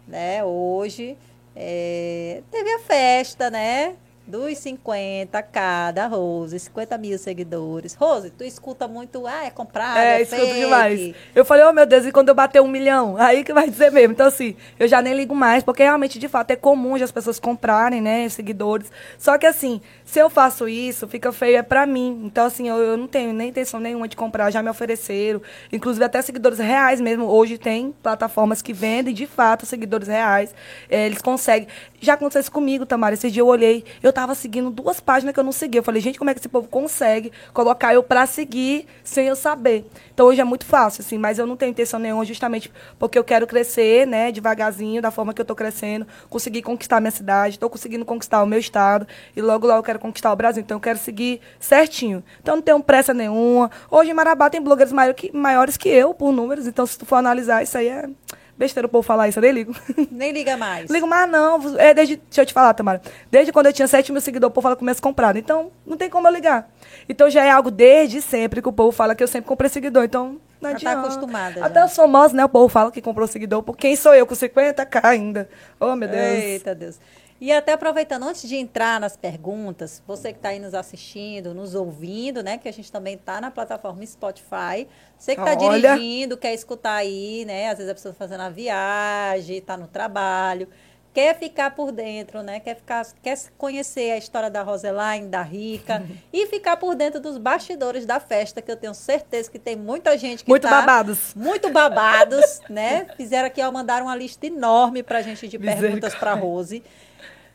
né? Hoje é, teve a festa, né? Dos 50 cada, Rose, 50 mil seguidores. Rose, tu escuta muito, ah, é comprado, é, é escuto fake. demais. Eu falei, oh meu Deus, e quando eu bater um milhão? (laughs) Aí que vai dizer mesmo. Então, assim, eu já nem ligo mais, porque realmente, de fato, é comum as pessoas comprarem, né, seguidores. Só que, assim, se eu faço isso, fica feio, é pra mim. Então, assim, eu, eu não tenho nem intenção nenhuma de comprar, já me ofereceram. Inclusive, até seguidores reais mesmo. Hoje tem plataformas que vendem, de fato, seguidores reais. É, eles conseguem. Já aconteceu isso comigo, Tamara. Esse dia eu olhei, eu tava seguindo duas páginas que eu não seguia. Eu falei, gente, como é que esse povo consegue colocar eu pra seguir sem eu saber? Então hoje é muito fácil, assim, mas eu não tenho intenção nenhuma, justamente porque eu quero crescer, né, devagarzinho, da forma que eu tô crescendo, conseguir conquistar minha cidade, tô conseguindo conquistar o meu estado, e logo, logo eu quero conquistar o Brasil. Então eu quero seguir certinho. Então não tenho pressa nenhuma. Hoje em Marabá tem blogueiros maiores que eu, por números, então se tu for analisar, isso aí é besteira o povo falar isso, eu nem ligo. (laughs) Nem liga mais. ligo mais, não. É desde, deixa eu te falar, Tamara. Desde quando eu tinha 7 mil seguidores, o povo fala que começa comprado. Então, não tem como eu ligar. Então já é algo desde sempre que o povo fala que eu sempre comprei seguidor. Então, não já tá adianta. tá acostumada. Até já. os famosos, né? O povo fala que comprou seguidor. Por quem sou eu com 50k ainda? Oh, meu Deus. Eita, Deus. E até aproveitando, antes de entrar nas perguntas, você que está aí nos assistindo, nos ouvindo, né? Que a gente também está na plataforma Spotify. Você que está dirigindo, quer escutar aí, né? Às vezes a pessoa está fazendo a viagem, está no trabalho, quer ficar por dentro, né? Quer, ficar, quer conhecer a história da Roseline, da Rica (laughs) e ficar por dentro dos bastidores da festa, que eu tenho certeza que tem muita gente que Muito tá babados. Muito babados, né? Fizeram aqui, ó, mandaram uma lista enorme para a gente de perguntas para Rose.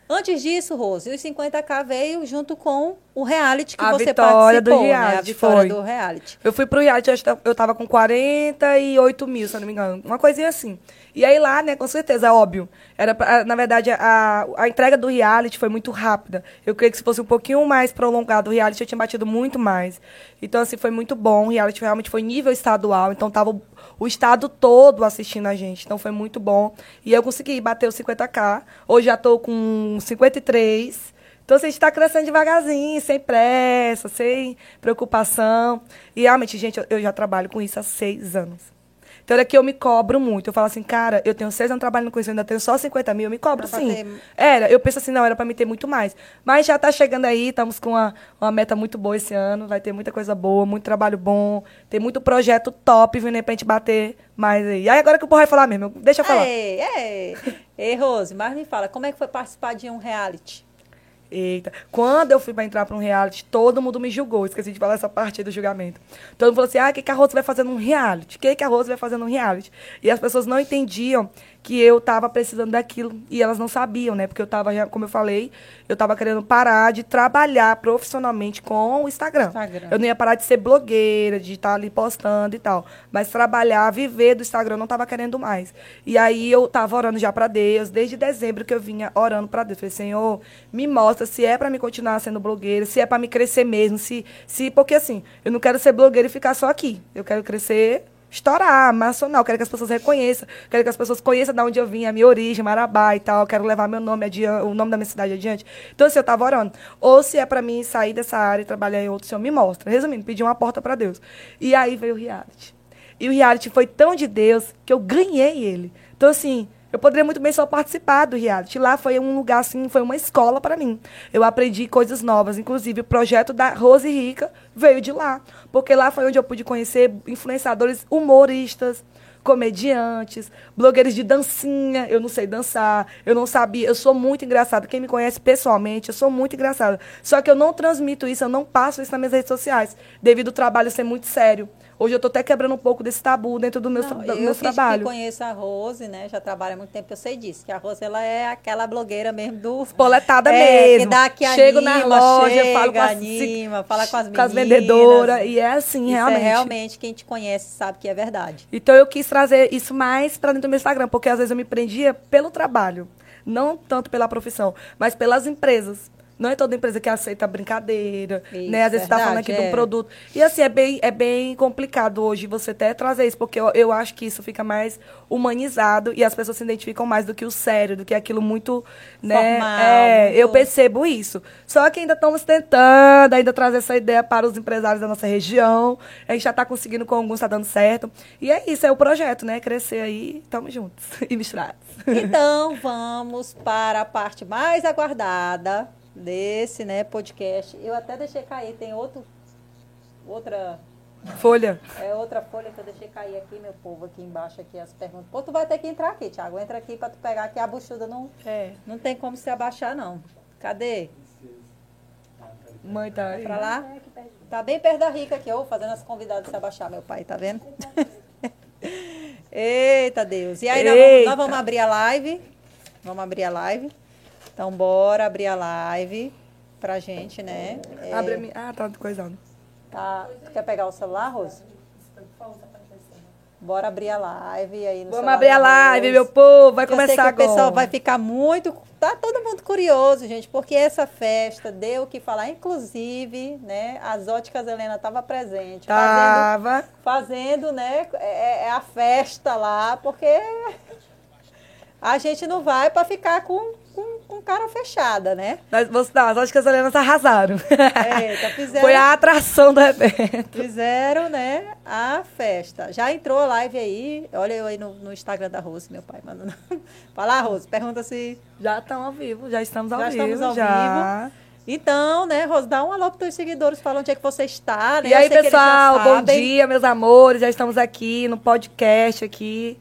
Antes disso, Rose, os 50k veio junto com o reality que a você vitória participou, do reality, né? A vitória foi. do reality. Eu fui pro reality, eu tava com 48 mil, se eu não me engano. Uma coisinha assim. E aí lá, né, com certeza, óbvio. Era pra, na verdade, a, a entrega do reality foi muito rápida. Eu creio que se fosse um pouquinho mais prolongado o reality, eu tinha batido muito mais. Então, assim, foi muito bom. O reality realmente foi nível estadual. Então, tava o estado todo assistindo a gente. Então foi muito bom. E eu consegui bater os 50k. Hoje já estou com 53. Então, assim, a gente está crescendo devagarzinho, sem pressa, sem preocupação. E realmente, gente, eu já trabalho com isso há seis anos. Então era que eu me cobro muito. Eu falo assim, cara, eu tenho seis anos trabalhando com isso, eu ainda tenho só 50 mil, eu me cobro pra sim. Ter... Era, eu penso assim, não, era para me ter muito mais. Mas já tá chegando aí, estamos com uma, uma meta muito boa esse ano, vai ter muita coisa boa, muito trabalho bom, tem muito projeto top vindo aí pra gente bater mais aí. Aí agora que o povo vai falar mesmo, deixa eu falar. Ei, ei. Ei, Rose, mas me fala, como é que foi participar de um reality? Eita. Quando eu fui para entrar para um reality, todo mundo me julgou. Esqueci de falar essa parte do julgamento. Todo mundo falou assim: ah, o que, que a Rose vai fazer num reality? O que, que a Rose vai fazer num reality? E as pessoas não entendiam que eu estava precisando daquilo e elas não sabiam, né? Porque eu estava, como eu falei, eu estava querendo parar de trabalhar profissionalmente com o Instagram. Instagram. Eu não ia parar de ser blogueira, de estar tá ali postando e tal, mas trabalhar, viver do Instagram, eu não estava querendo mais. E aí eu estava orando já para Deus, desde dezembro que eu vinha orando para Deus. Falei, Senhor, me mostra se é para me continuar sendo blogueira, se é para me crescer mesmo, se se porque assim, eu não quero ser blogueira e ficar só aqui. Eu quero crescer estourar, nacional. Quero que as pessoas reconheçam. Quero que as pessoas conheçam de onde eu vim, a minha origem, Marabá e tal. Quero levar meu nome adiante, o nome da minha cidade adiante. Então, assim, eu tava orando. Ou se é para mim sair dessa área e trabalhar em outro, Senhor me mostra. Resumindo, pedi uma porta para Deus. E aí veio o reality. E o reality foi tão de Deus que eu ganhei ele. Então, assim, eu poderia muito bem só participar do reality. Lá foi um lugar, assim, foi uma escola para mim. Eu aprendi coisas novas. Inclusive, o projeto da Rose Rica veio de lá. Porque lá foi onde eu pude conhecer influenciadores humoristas, comediantes, blogueiros de dancinha. Eu não sei dançar, eu não sabia. Eu sou muito engraçada. Quem me conhece pessoalmente, eu sou muito engraçada. Só que eu não transmito isso, eu não passo isso nas minhas redes sociais, devido ao trabalho ser muito sério Hoje eu tô até quebrando um pouco desse tabu dentro do meu, Não, do eu meu que, trabalho. que conheço a Rose, né? Já trabalha há muito tempo, eu sei disso. Que a Rose, ela é aquela blogueira mesmo do... Spoletada É, mesmo. que dá que Chego anima, na loja, chega, falo com as, anima, fala com as com as meninas. vendedoras. E é assim, Isso realmente. é realmente, quem te conhece sabe que é verdade. Então eu quis trazer isso mais para dentro do meu Instagram, porque às vezes eu me prendia pelo trabalho, não tanto pela profissão, mas pelas empresas. Não é toda empresa que aceita brincadeira, Isso, né? Às vezes você está falando aqui de um é. produto. E assim, é bem, é bem complicado hoje você até trazer isso, porque eu, eu acho que isso fica mais humanizado e as pessoas se identificam mais do que o sério, do que aquilo muito, né? Formal, é, muito- eu percebo isso. Só que ainda estamos tentando ainda trazer essa ideia para os empresários da nossa região. A gente já está conseguindo com alguns, está dando certo. E é isso, é o projeto, né? Crescer aí, estamos juntos (laughs) e misturados. Então, vamos para a parte mais aguardada desse né, podcast. Eu até deixei cair, tem outro, outra, Folha. é outra folha que eu deixei cair aqui, meu povo, aqui embaixo, aqui as perguntas. Pô, tu vai ter que entrar aqui, Thiago. Entra aqui para tu pegar aqui a buchuda. Não, É. não tem como se abaixar, não. Cadê? Mãe tá aí. Pra lá? Tá bem perto da Rica aqui, ó, fazendo as convidadas se abaixar, meu pai, tá vendo? (laughs) Eita Deus. E aí, nós vamos, nós vamos abrir a live. Vamos abrir a live. Então, bora abrir a live pra gente, né? É, Abre a minha. Ah, tá coisando. tá- Tu quer pegar o celular, Rose? Bora abrir a live aí no Vamos abrir a live, meu povo. Vai Eu começar que o agora. pessoal vai ficar muito. Tá todo mundo curioso, gente, porque essa festa deu o que falar. Inclusive, né? As óticas Helena estava presente, Tá. fazendo, Tava. fazendo, né? É, é a festa lá, porque a gente não vai para ficar com, com, cara fechada, né? Nós, vou dar, acho que as Helenas arrasaram. Eita, (laughs) fizeram, Foi a atração do evento. fizeram, né? A festa. Já entrou a live aí. Olha eu aí no, no Instagram da Rose, meu pai mandando. (laughs) Fala, Rose, pergunta se Já estão ao vivo, já estamos ao Já vivo. estamos ao já. Então, né, Rose, dá um alô para teus seguidores, fala onde é que você está, né? E aí, pessoal, bom dia, meus amores. Já estamos aqui no podcast aqui.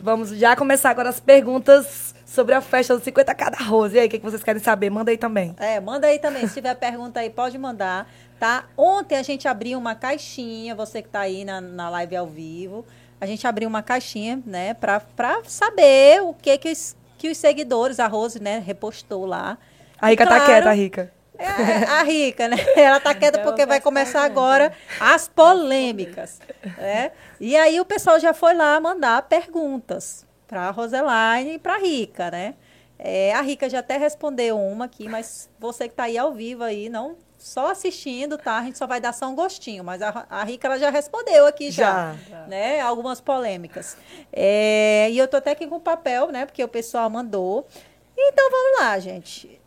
Vamos já começar agora as perguntas sobre a festa dos 50k da Rose. E aí, o que que vocês querem saber? Manda aí também. É, manda aí também. Se tiver pergunta aí, pode mandar, tá? Ontem a gente abriu uma caixinha, você que tá aí na, na live ao vivo, a gente abriu uma caixinha, né, pra, pra saber o que que os, que os seguidores, a Rose, né, repostou lá. A Rica tá claro, quieta, a Rica. É, a Rica, né? (laughs) Ela tá quieta porque vai começar agora as polêmicas, né? E aí o pessoal já foi lá mandar perguntas para Roseline e para Rica, né? É, a Rica já até respondeu uma aqui, mas você que tá aí ao vivo aí, não só assistindo, tá? A gente só vai dar só um gostinho, mas a, a Rica ela já respondeu aqui já, Já. né? Algumas polêmicas. É, e eu tô até aqui com o papel, né? Porque o pessoal mandou. Então vamos lá, gente.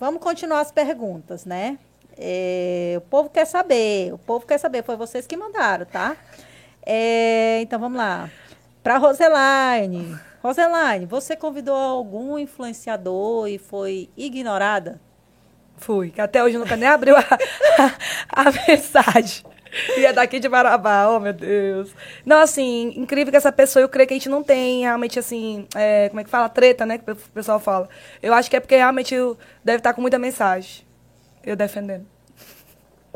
Vamos continuar as perguntas, né? É, o povo quer saber, o povo quer saber, foi vocês que mandaram, tá? É, então vamos lá. Para Roselaine. Roselaine, você convidou algum influenciador e foi ignorada? Fui, que até hoje nunca nem abriu a, a, mensagem. E é daqui de Marabá, oh meu Deus. Não, assim, incrível que essa pessoa, eu creio que a gente não tem realmente, assim, é, como é que fala? Treta, né? Que o pessoal fala. Eu acho que é porque realmente deve estar com muita mensagem. Eu defendendo.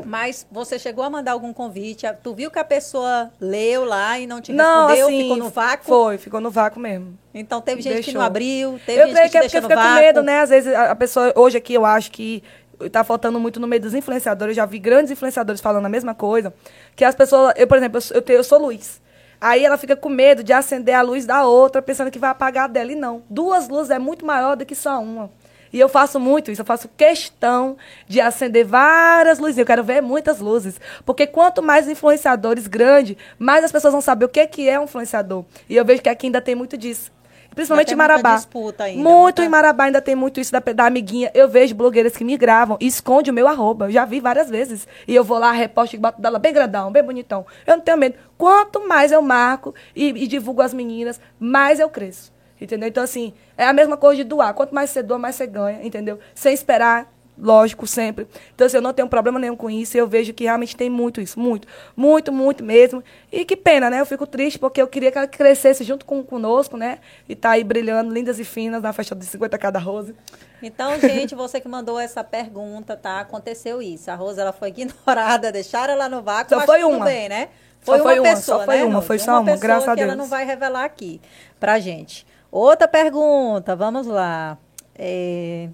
Mas você chegou a mandar algum convite? Tu viu que a pessoa leu lá e não te Não, respondeu? assim, ficou no vácuo? Foi, ficou no vácuo mesmo. Então teve gente que Deixou. não abriu, teve eu gente creio que que, é deixou no fica com vácuo. medo, né? Às vezes a pessoa, hoje aqui eu acho que tá faltando muito no meio dos influenciadores, eu já vi grandes influenciadores falando a mesma coisa, que as pessoas, eu, por exemplo, eu eu, tenho, eu sou luz. Aí ela fica com medo de acender a luz da outra, pensando que vai apagar a dela. E não. Duas luzes é muito maior do que só uma. E eu faço muito isso, eu faço questão de acender várias luzes. Eu quero ver muitas luzes. Porque quanto mais influenciadores grandes, mais as pessoas vão saber o que, que é um influenciador. E eu vejo que aqui ainda tem muito disso. Principalmente em muita Marabá. disputa ainda, muito muita- em Marabá ainda tem muito isso da, da amiguinha. Eu vejo blogueiras que me gravam e esconde o meu arroba. Eu já vi várias vezes. E eu vou lá, reposto e boto dela bem grandão, bem bonitão. Eu não tenho medo. Quanto mais eu marco e, e divulgo as meninas, mais eu cresço. Entendeu? Então, assim, é a mesma coisa de doar. Quanto mais você doa, mais você ganha, entendeu? Sem esperar, lógico, sempre. Então, assim, eu não tenho problema nenhum com isso. Eu vejo que realmente tem muito isso. Muito. Muito, muito mesmo. E que pena, né? Eu fico triste porque eu queria que ela crescesse junto com, conosco, né? E tá aí brilhando, lindas e finas, na festa de 50k da Rose. Então, gente, você que mandou essa pergunta, tá? Aconteceu isso. A Rosa ela foi ignorada, (laughs) deixaram ela no vácuo, Só mas foi uma. bem, né? Foi, Só uma foi uma, pessoa, só foi né, uma, foi só uma, pessoa graças a que ela Deus. não vai revelar aqui pra gente. Outra pergunta, vamos lá. É,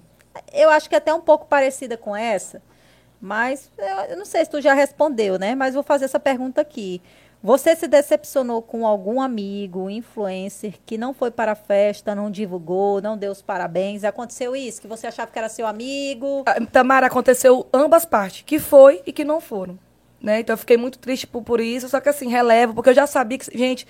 eu acho que é até um pouco parecida com essa, mas eu, não sei se tu já respondeu, né? Mas vou fazer essa pergunta aqui. Você se decepcionou com algum amigo, influencer, que não foi para a festa, não divulgou, não deu os parabéns? Aconteceu isso? Que você achava que era seu amigo? Ah, Tamara, aconteceu ambas partes, que foi e que não foram. Né? Então eu fiquei muito triste por, por isso, só que assim, relevo, porque eu já sabia que, gente,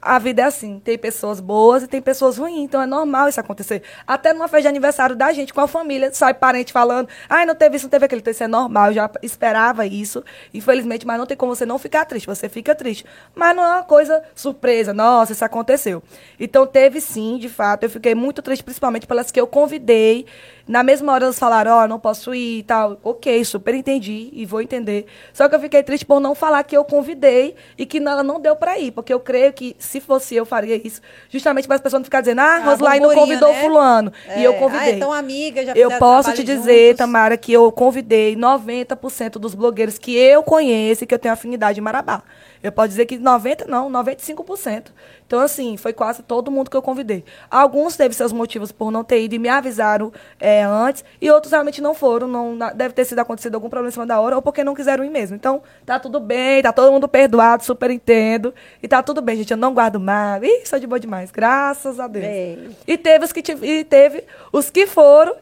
a vida é assim, tem pessoas boas e tem pessoas ruins, então é normal isso acontecer. Até numa festa de aniversário da gente, com a família, sai parente falando, ai, não teve isso, não teve aquilo, então isso é normal, eu já esperava isso, infelizmente, mas não tem como você não ficar triste, você fica triste. Mas não é uma coisa surpresa, nossa, isso aconteceu. Então teve sim, de fato, eu fiquei muito triste, principalmente pelas que eu convidei, na mesma hora elas falaram, ó, não posso ir e tal. Ok, super entendi e vou entender. Só que eu fiquei triste por não falar que eu convidei e que ela não deu pra ir. Porque eu creio que se fosse eu, faria isso. Justamente para as pessoas não ficarem dizendo, ah, Ah, Roslaine não convidou né? fulano. E eu É, convidei. Ah, então amiga, já Eu posso te dizer, juntos. Tamara, que eu convidei 90% dos blogueiros que eu conheço e que eu tenho afinidade em Marabá. Eu posso dizer que 90 não, 95%. Então, assim, foi quase todo mundo que eu convidei. Alguns teve seus motivos por não ter ido e me avisaram é, antes, e outros realmente não foram. Não, na- deve ter sido acontecido algum problema em cima da hora, ou porque não quiseram ir mesmo. Então, tá tudo bem, tá todo mundo perdoado, super entendo. E tá tudo bem, gente. Eu não guardo mágoa. Ih, sou de boa demais. Graças a Deus. Bem. E teve os que, tive- e teve os que foram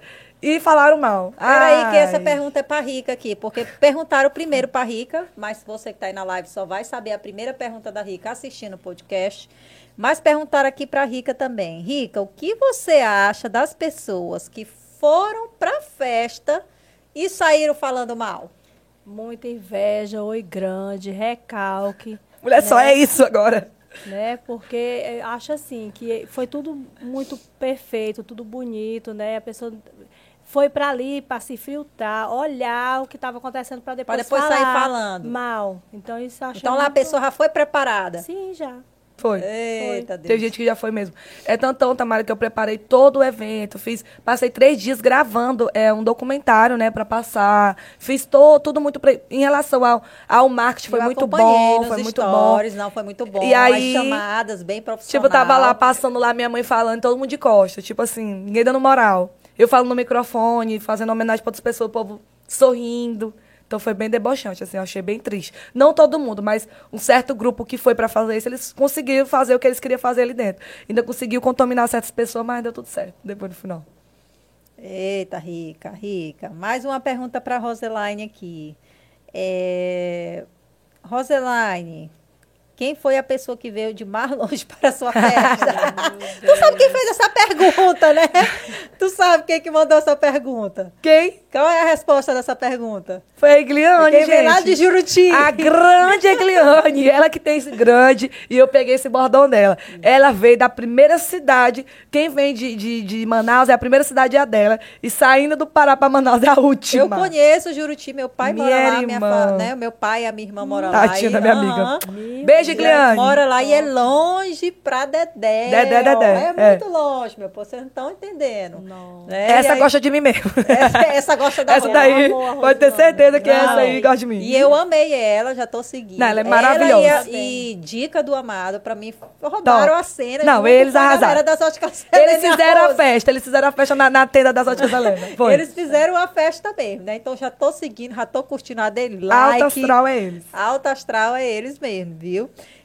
e falaram mal. Peraí, que essa pergunta é para Rica aqui, porque perguntaram primeiro para Rica, mas você que está aí na live só vai saber a primeira pergunta da Rica assistindo o podcast. Mas perguntaram aqui para Rica também. Rica, o que você acha das pessoas que foram para a festa e saíram falando mal? Muita inveja, oi grande, recalque. Mulher, só né? é isso agora. né? Porque eh, acho assim que foi tudo muito perfeito, tudo bonito, né? A pessoa foi para ali para se filtrar, olhar o que estava acontecendo para depois, Pra depois falar sair falando. mal. Então isso eu acho Então lá a pessoa já foi preparada. Sim, já. Foi. Eita, Deus. Teve gente que já foi mesmo. É tantão, Tamara, que eu preparei todo o evento. Fiz, passei três dias gravando é, um documentário, né, pra passar. Fiz to, tudo muito. pre- Em relação ao, ao marketing, foi Eu muito bom. nos Foi muito bom. Não, foi muito bom. E aí, As chamadas bem profissionais. Tipo, tava lá passando lá, minha mãe falando, todo mundo de costas. Tipo assim, ninguém dando moral. Eu falo no microfone, fazendo homenagem pra outras pessoas, o povo sorrindo. Então foi bem debochante, assim, eu achei bem triste. Não todo mundo, mas um certo grupo que foi pra fazer isso, eles conseguiram fazer o que eles queriam fazer ali dentro. Ainda conseguiu contaminar certas pessoas, mas deu tudo certo depois no final. Eita, rica, rica. Mais uma pergunta para Roselaine aqui. É... Roselaine, quem foi a pessoa que veio de mais longe (laughs) para a sua festa? tu sabe quem fez essa pergunta, né? (laughs) Tu sabe quem que mandou essa pergunta? Quem? Qual é a resposta dessa pergunta? Foi a Egliane, quem gente. veio lá de Juruti. A grande Egliane, ela que tem esse grande, e eu peguei esse bordão dela. Ela veio da primeira cidade, quem vem de, de, de Manaus é a primeira cidade é a dela, e saindo do Pará pra Manaus é a última. Eu conheço Juruti, meu pai mora Minha lá, minha irmã. fa... né? Meu pai e a minha irmã moram lá. Tadinha e- da minha Aham. amiga. Beijo, Egliane. Mora lá e é longe pra Dedé. Dedé. Dedé, É é. muito longe, meu povo. Vocês não estão entendendo. Não. Né? Essa E aí- gosta de mim mesmo. (laughs) Essa, essa gosta da Essa daí, amor, pode ter certeza que essa Não. aí gosta de mim. E eu amei ela, já tô seguindo. Não, ela é maravilhosa. e, a- e dica do Amado, pra mim, roubaram Top. a cena. Não, eles arrasaram. das óticas Eles fizeram a festa, eles fizeram a festa na, na tenda das óticas da Helena. Foi. Eles fizeram a festa mesmo, né? Então já tô seguindo, já tô curtindo a dele. Like, Alta astral é eles. Alto astral é eles mesmo, viu?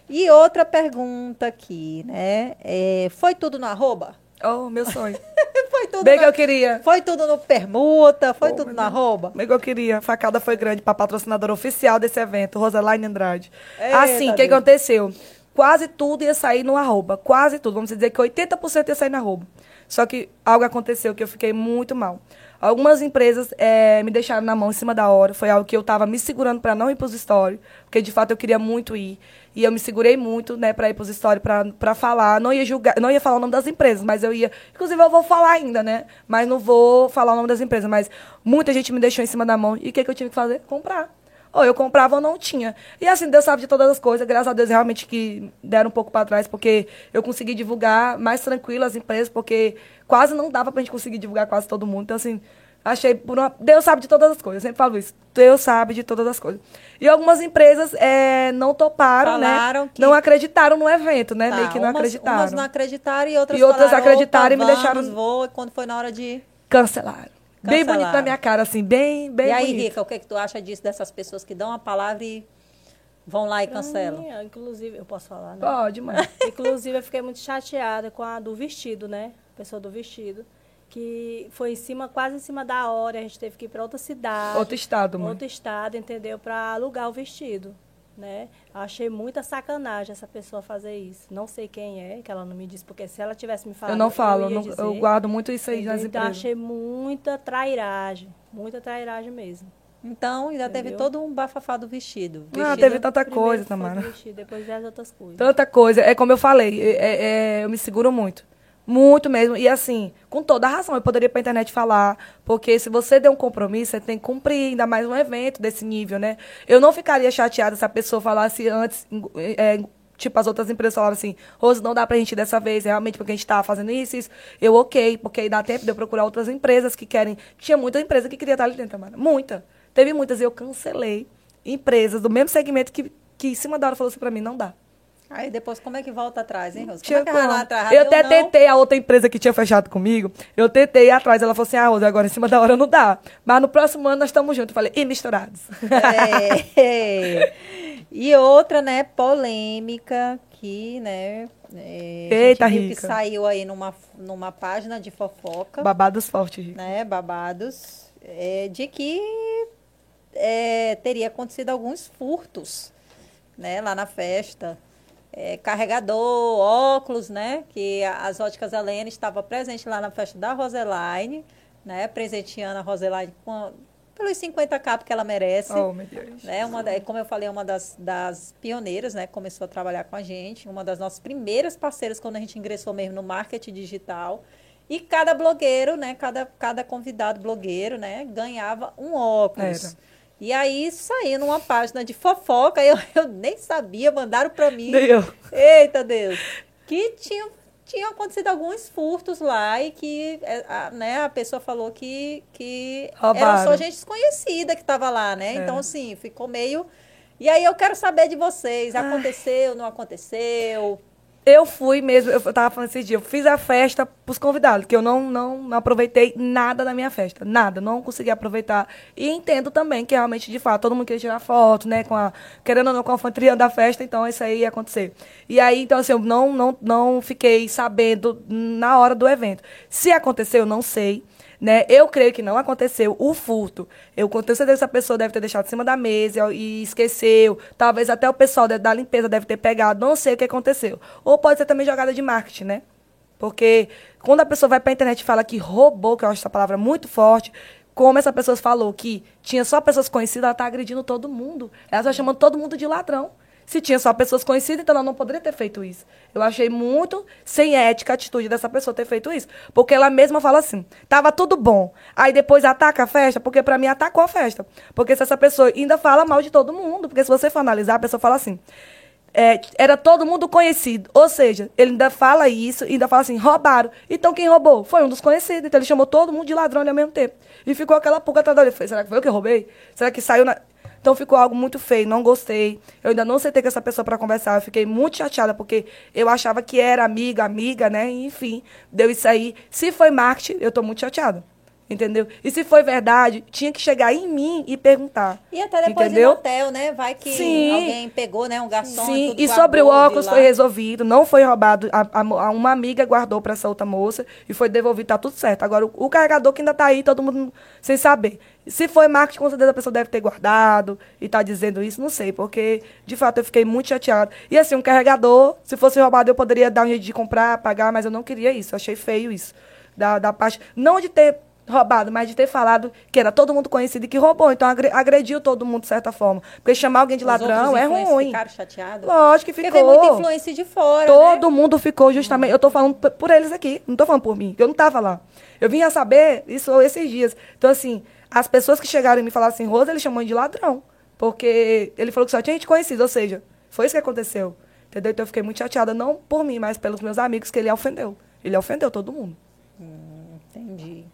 E outra pergunta aqui, né? É, foi tudo no arroba? Oh, meu sonho. (laughs) foi tudo Bem que no, eu queria. Foi tudo no permuta? Foi tudo no arroba? Bem que eu queria. A facada foi grande para patrocinadora oficial desse evento, Rosaline Andrade. Eita, assim, o que aconteceu? Quase tudo ia sair no arroba. Quase tudo. Vamos dizer que 80% ia sair no arroba. Só que algo aconteceu que eu fiquei muito mal. Algumas empresas eh, me deixaram na mão em cima da hora. Foi algo que eu estava me segurando para não ir para os stories. Porque, de fato, eu queria muito ir. E eu me segurei muito, né, para ir para os stories, para falar. Não ia julgar, não ia falar o nome das empresas, mas eu ia... Inclusive, eu vou falar ainda, né? Mas não vou falar o nome das empresas. Mas muita gente me deixou em cima da mão. E o que, que eu tive que fazer? Comprar. Ou eu comprava ou não tinha. E assim, Deus sabe de todas as coisas. Graças a Deus, realmente que deram um pouco para trás, porque eu consegui divulgar mais tranquilo as empresas, porque quase não dava pra gente conseguir divulgar quase todo mundo. Então, assim, Achei por uma... Deus sabe de todas as coisas. Eu sempre falo isso. Deus sabe de todas as coisas. E algumas empresas é, não toparam, Falaram né? que- Não acreditaram no evento, né? Tá, Meio que não umas, acreditaram. Umas não acreditaram e outras E outras falaram, acreditaram e "Opa, me deixaram- vamos, vou", e quando foi na hora de... Cancelaram. Bem bonito na minha cara, assim, bem, bem e aí, bonito. Rica, o que, que tu acha disso, dessas pessoas que dão a palavra e vão lá e cancelam? Hum, inclusive, eu posso falar, né? Pode, mãe. (laughs) Inclusive, eu fiquei muito chateada com a do vestido, né? A pessoa do vestido. Que foi em cima, quase em cima da hora. A gente teve que ir para outra cidade. Outro estado, mãe. Outro estado, entendeu? Para alugar o vestido, né? Achei muita sacanagem essa pessoa fazer isso. Não sei quem é, que ela não me disse, porque se ela tivesse me falado, Eu não falo, eu, ia não- dizer, eu guardo muito isso aí entendeu? nas Então, empresas. achei muita trairagem. Muita trairagem mesmo. Então, ainda teve Entendeu? todo um bafafá do vestido. Ah, Vestido- teve tanta coisa, Tamara. vestido, depois as outras coisas. Tanta coisa. É como eu falei, é- é, eu me seguro muito. Muito mesmo. E assim, com toda a razão, eu poderia ir pra internet falar, porque se você deu um compromisso, você tem que cumprir, ainda mais um evento desse nível, né? Eu não ficaria chateada se a pessoa falasse antes, é, tipo, as outras empresas falaram assim, Rose, não dá pra gente dessa vez, realmente, porque a gente tá fazendo isso, isso. Eu, ok, porque aí dá tempo de eu procurar outras empresas que querem. Tinha muita empresa que queria estar ali dentro, Tamara. Muita. Teve muitas, e eu cancelei empresas do mesmo segmento que, que em cima da hora falou assim pra mim, não dá. Aí depois, como é que volta atrás, hein, Rosa? Como é que vai lá atrás? Eu até tentei a outra empresa que tinha fechado comigo. Eu tentei ir atrás. Ela falou assim: ah, Rosa, agora em cima da hora não dá. Mas no próximo ano nós estamos juntos. Eu falei, e misturados. É. E outra, né, polêmica que, né, é, Eita, viu que Rica. saiu aí numa, numa página de fofoca, Babados fortes, Rico. né, babados, é, de que é, teria acontecido alguns furtos, né, lá na festa. É, carregador, óculos, né, que as óticas Helena estava presente lá na festa da Roseline, né, presenteando a Roseline com pelos 50 capos que ela merece Oh, meu Deus. né? Uma da- como eu falei, é uma das, das pioneiras, né? Começou a trabalhar com a gente, uma das nossas primeiras parceiras quando a gente ingressou mesmo no marketing digital. E cada blogueiro, né? Cada, cada convidado blogueiro, né? Ganhava um óculos. Era. E aí saiu numa página de fofoca, (laughs) eu, eu nem sabia, mandaram para mim. Nem eu. Eita Deus! Que tinham, tinham acontecido alguns furtos lá e que é, a, né, a pessoa falou que, que era só gente desconhecida que estava lá, né? É. Então, assim, ficou meio. E aí eu quero saber de vocês. Aconteceu, não aconteceu? Eu fui mesmo, eu tava falando esses dias, eu fiz a festa pros convidados, que eu não, não, não aproveitei nada da minha festa, nada, não consegui aproveitar. E entendo também que realmente, de fato, todo mundo queria tirar foto, né, com a, querendo ou não, com a fantaria da festa, então isso aí ia acontecer. E aí, então, assim, eu não, não, não fiquei sabendo na hora do evento. Se aconteceu, não sei. Né? Eu creio que não aconteceu o furto. Eu tenho certeza que essa pessoa deve ter deixado em cima da mesa e esqueceu. Talvez até o pessoal da- limpeza deve ter pegado. Não sei o que aconteceu. Ou pode ser também jogada de marketing, né? Porque quando a pessoa vai pra internet e fala que roubou, que eu acho essa palavra muito forte, como essa pessoa falou que tinha só pessoas conhecidas, ela tá agredindo todo mundo. Ela tá chamando todo mundo de ladrão. Se tinha só pessoas conhecidas, então ela não poderia ter feito isso. Eu achei muito sem ética a atitude dessa pessoa ter feito isso. Porque ela mesma fala assim: tava tudo bom. Aí depois ataca a festa, porque pra mim atacou a festa. Porque se essa pessoa ainda fala mal de todo mundo, porque se você for analisar, a pessoa fala assim. é, era todo mundo conhecido. Ou seja, ele ainda fala isso, ainda fala assim, roubaram. Então quem roubou? Foi um dos conhecidos. Então ele chamou todo mundo de ladrão ao mesmo tempo. E ficou aquela pulga atrás dele. Falei, será que foi eu que roubei? Será que saiu na... Então ficou algo muito feio, não gostei. Eu ainda não sentei com essa pessoa para conversar. Eu fiquei muito chateada, porque eu achava que era amiga, amiga, né? E, enfim, deu isso aí. Se foi marketing, eu tô muito chateada. Entendeu? E se foi verdade, tinha que chegar em mim e perguntar. E até depois entendeu? no hotel, né? Vai que Sim. alguém pegou, né? Um garçom Sim, e guardou, sobre o óculos foi resolvido, não foi roubado. A, a a- uma amiga guardou para essa outra moça e foi devolvido, tá tudo certo. Agora, o, o carregador que ainda tá aí, todo mundo sem saber. Se foi marketing, com certeza a pessoa deve ter guardado e tá dizendo isso, não sei, porque de fato eu fiquei muito chateada. E assim, um carregador, se fosse roubado, eu poderia dar um jeito de comprar, pagar, mas eu não queria isso. Eu achei feio isso. Da, da parte. Não de ter roubado, mas de ter falado que era todo mundo conhecido e que roubou. Então agre- agrediu todo mundo de certa forma. Porque chamar alguém de Os ladrão é ruim. Ficaram chateados? Lógico que Porque ficou. vem muita influência de fora, Todo né? mundo ficou justamente. Eu tô falando por eles aqui, não tô falando por mim, eu não tava lá. Eu vim a saber isso esses dias. Então, assim, as pessoas que chegaram e me falaram assim, Rosa, ele chamou de ladrão. Porque ele falou que só tinha gente conhecida, ou seja, foi isso que aconteceu. Entendeu? Então eu fiquei muito chateada, não por mim, mas pelos meus amigos, que ele ofendeu. Ele ofendeu todo mundo. Entendi.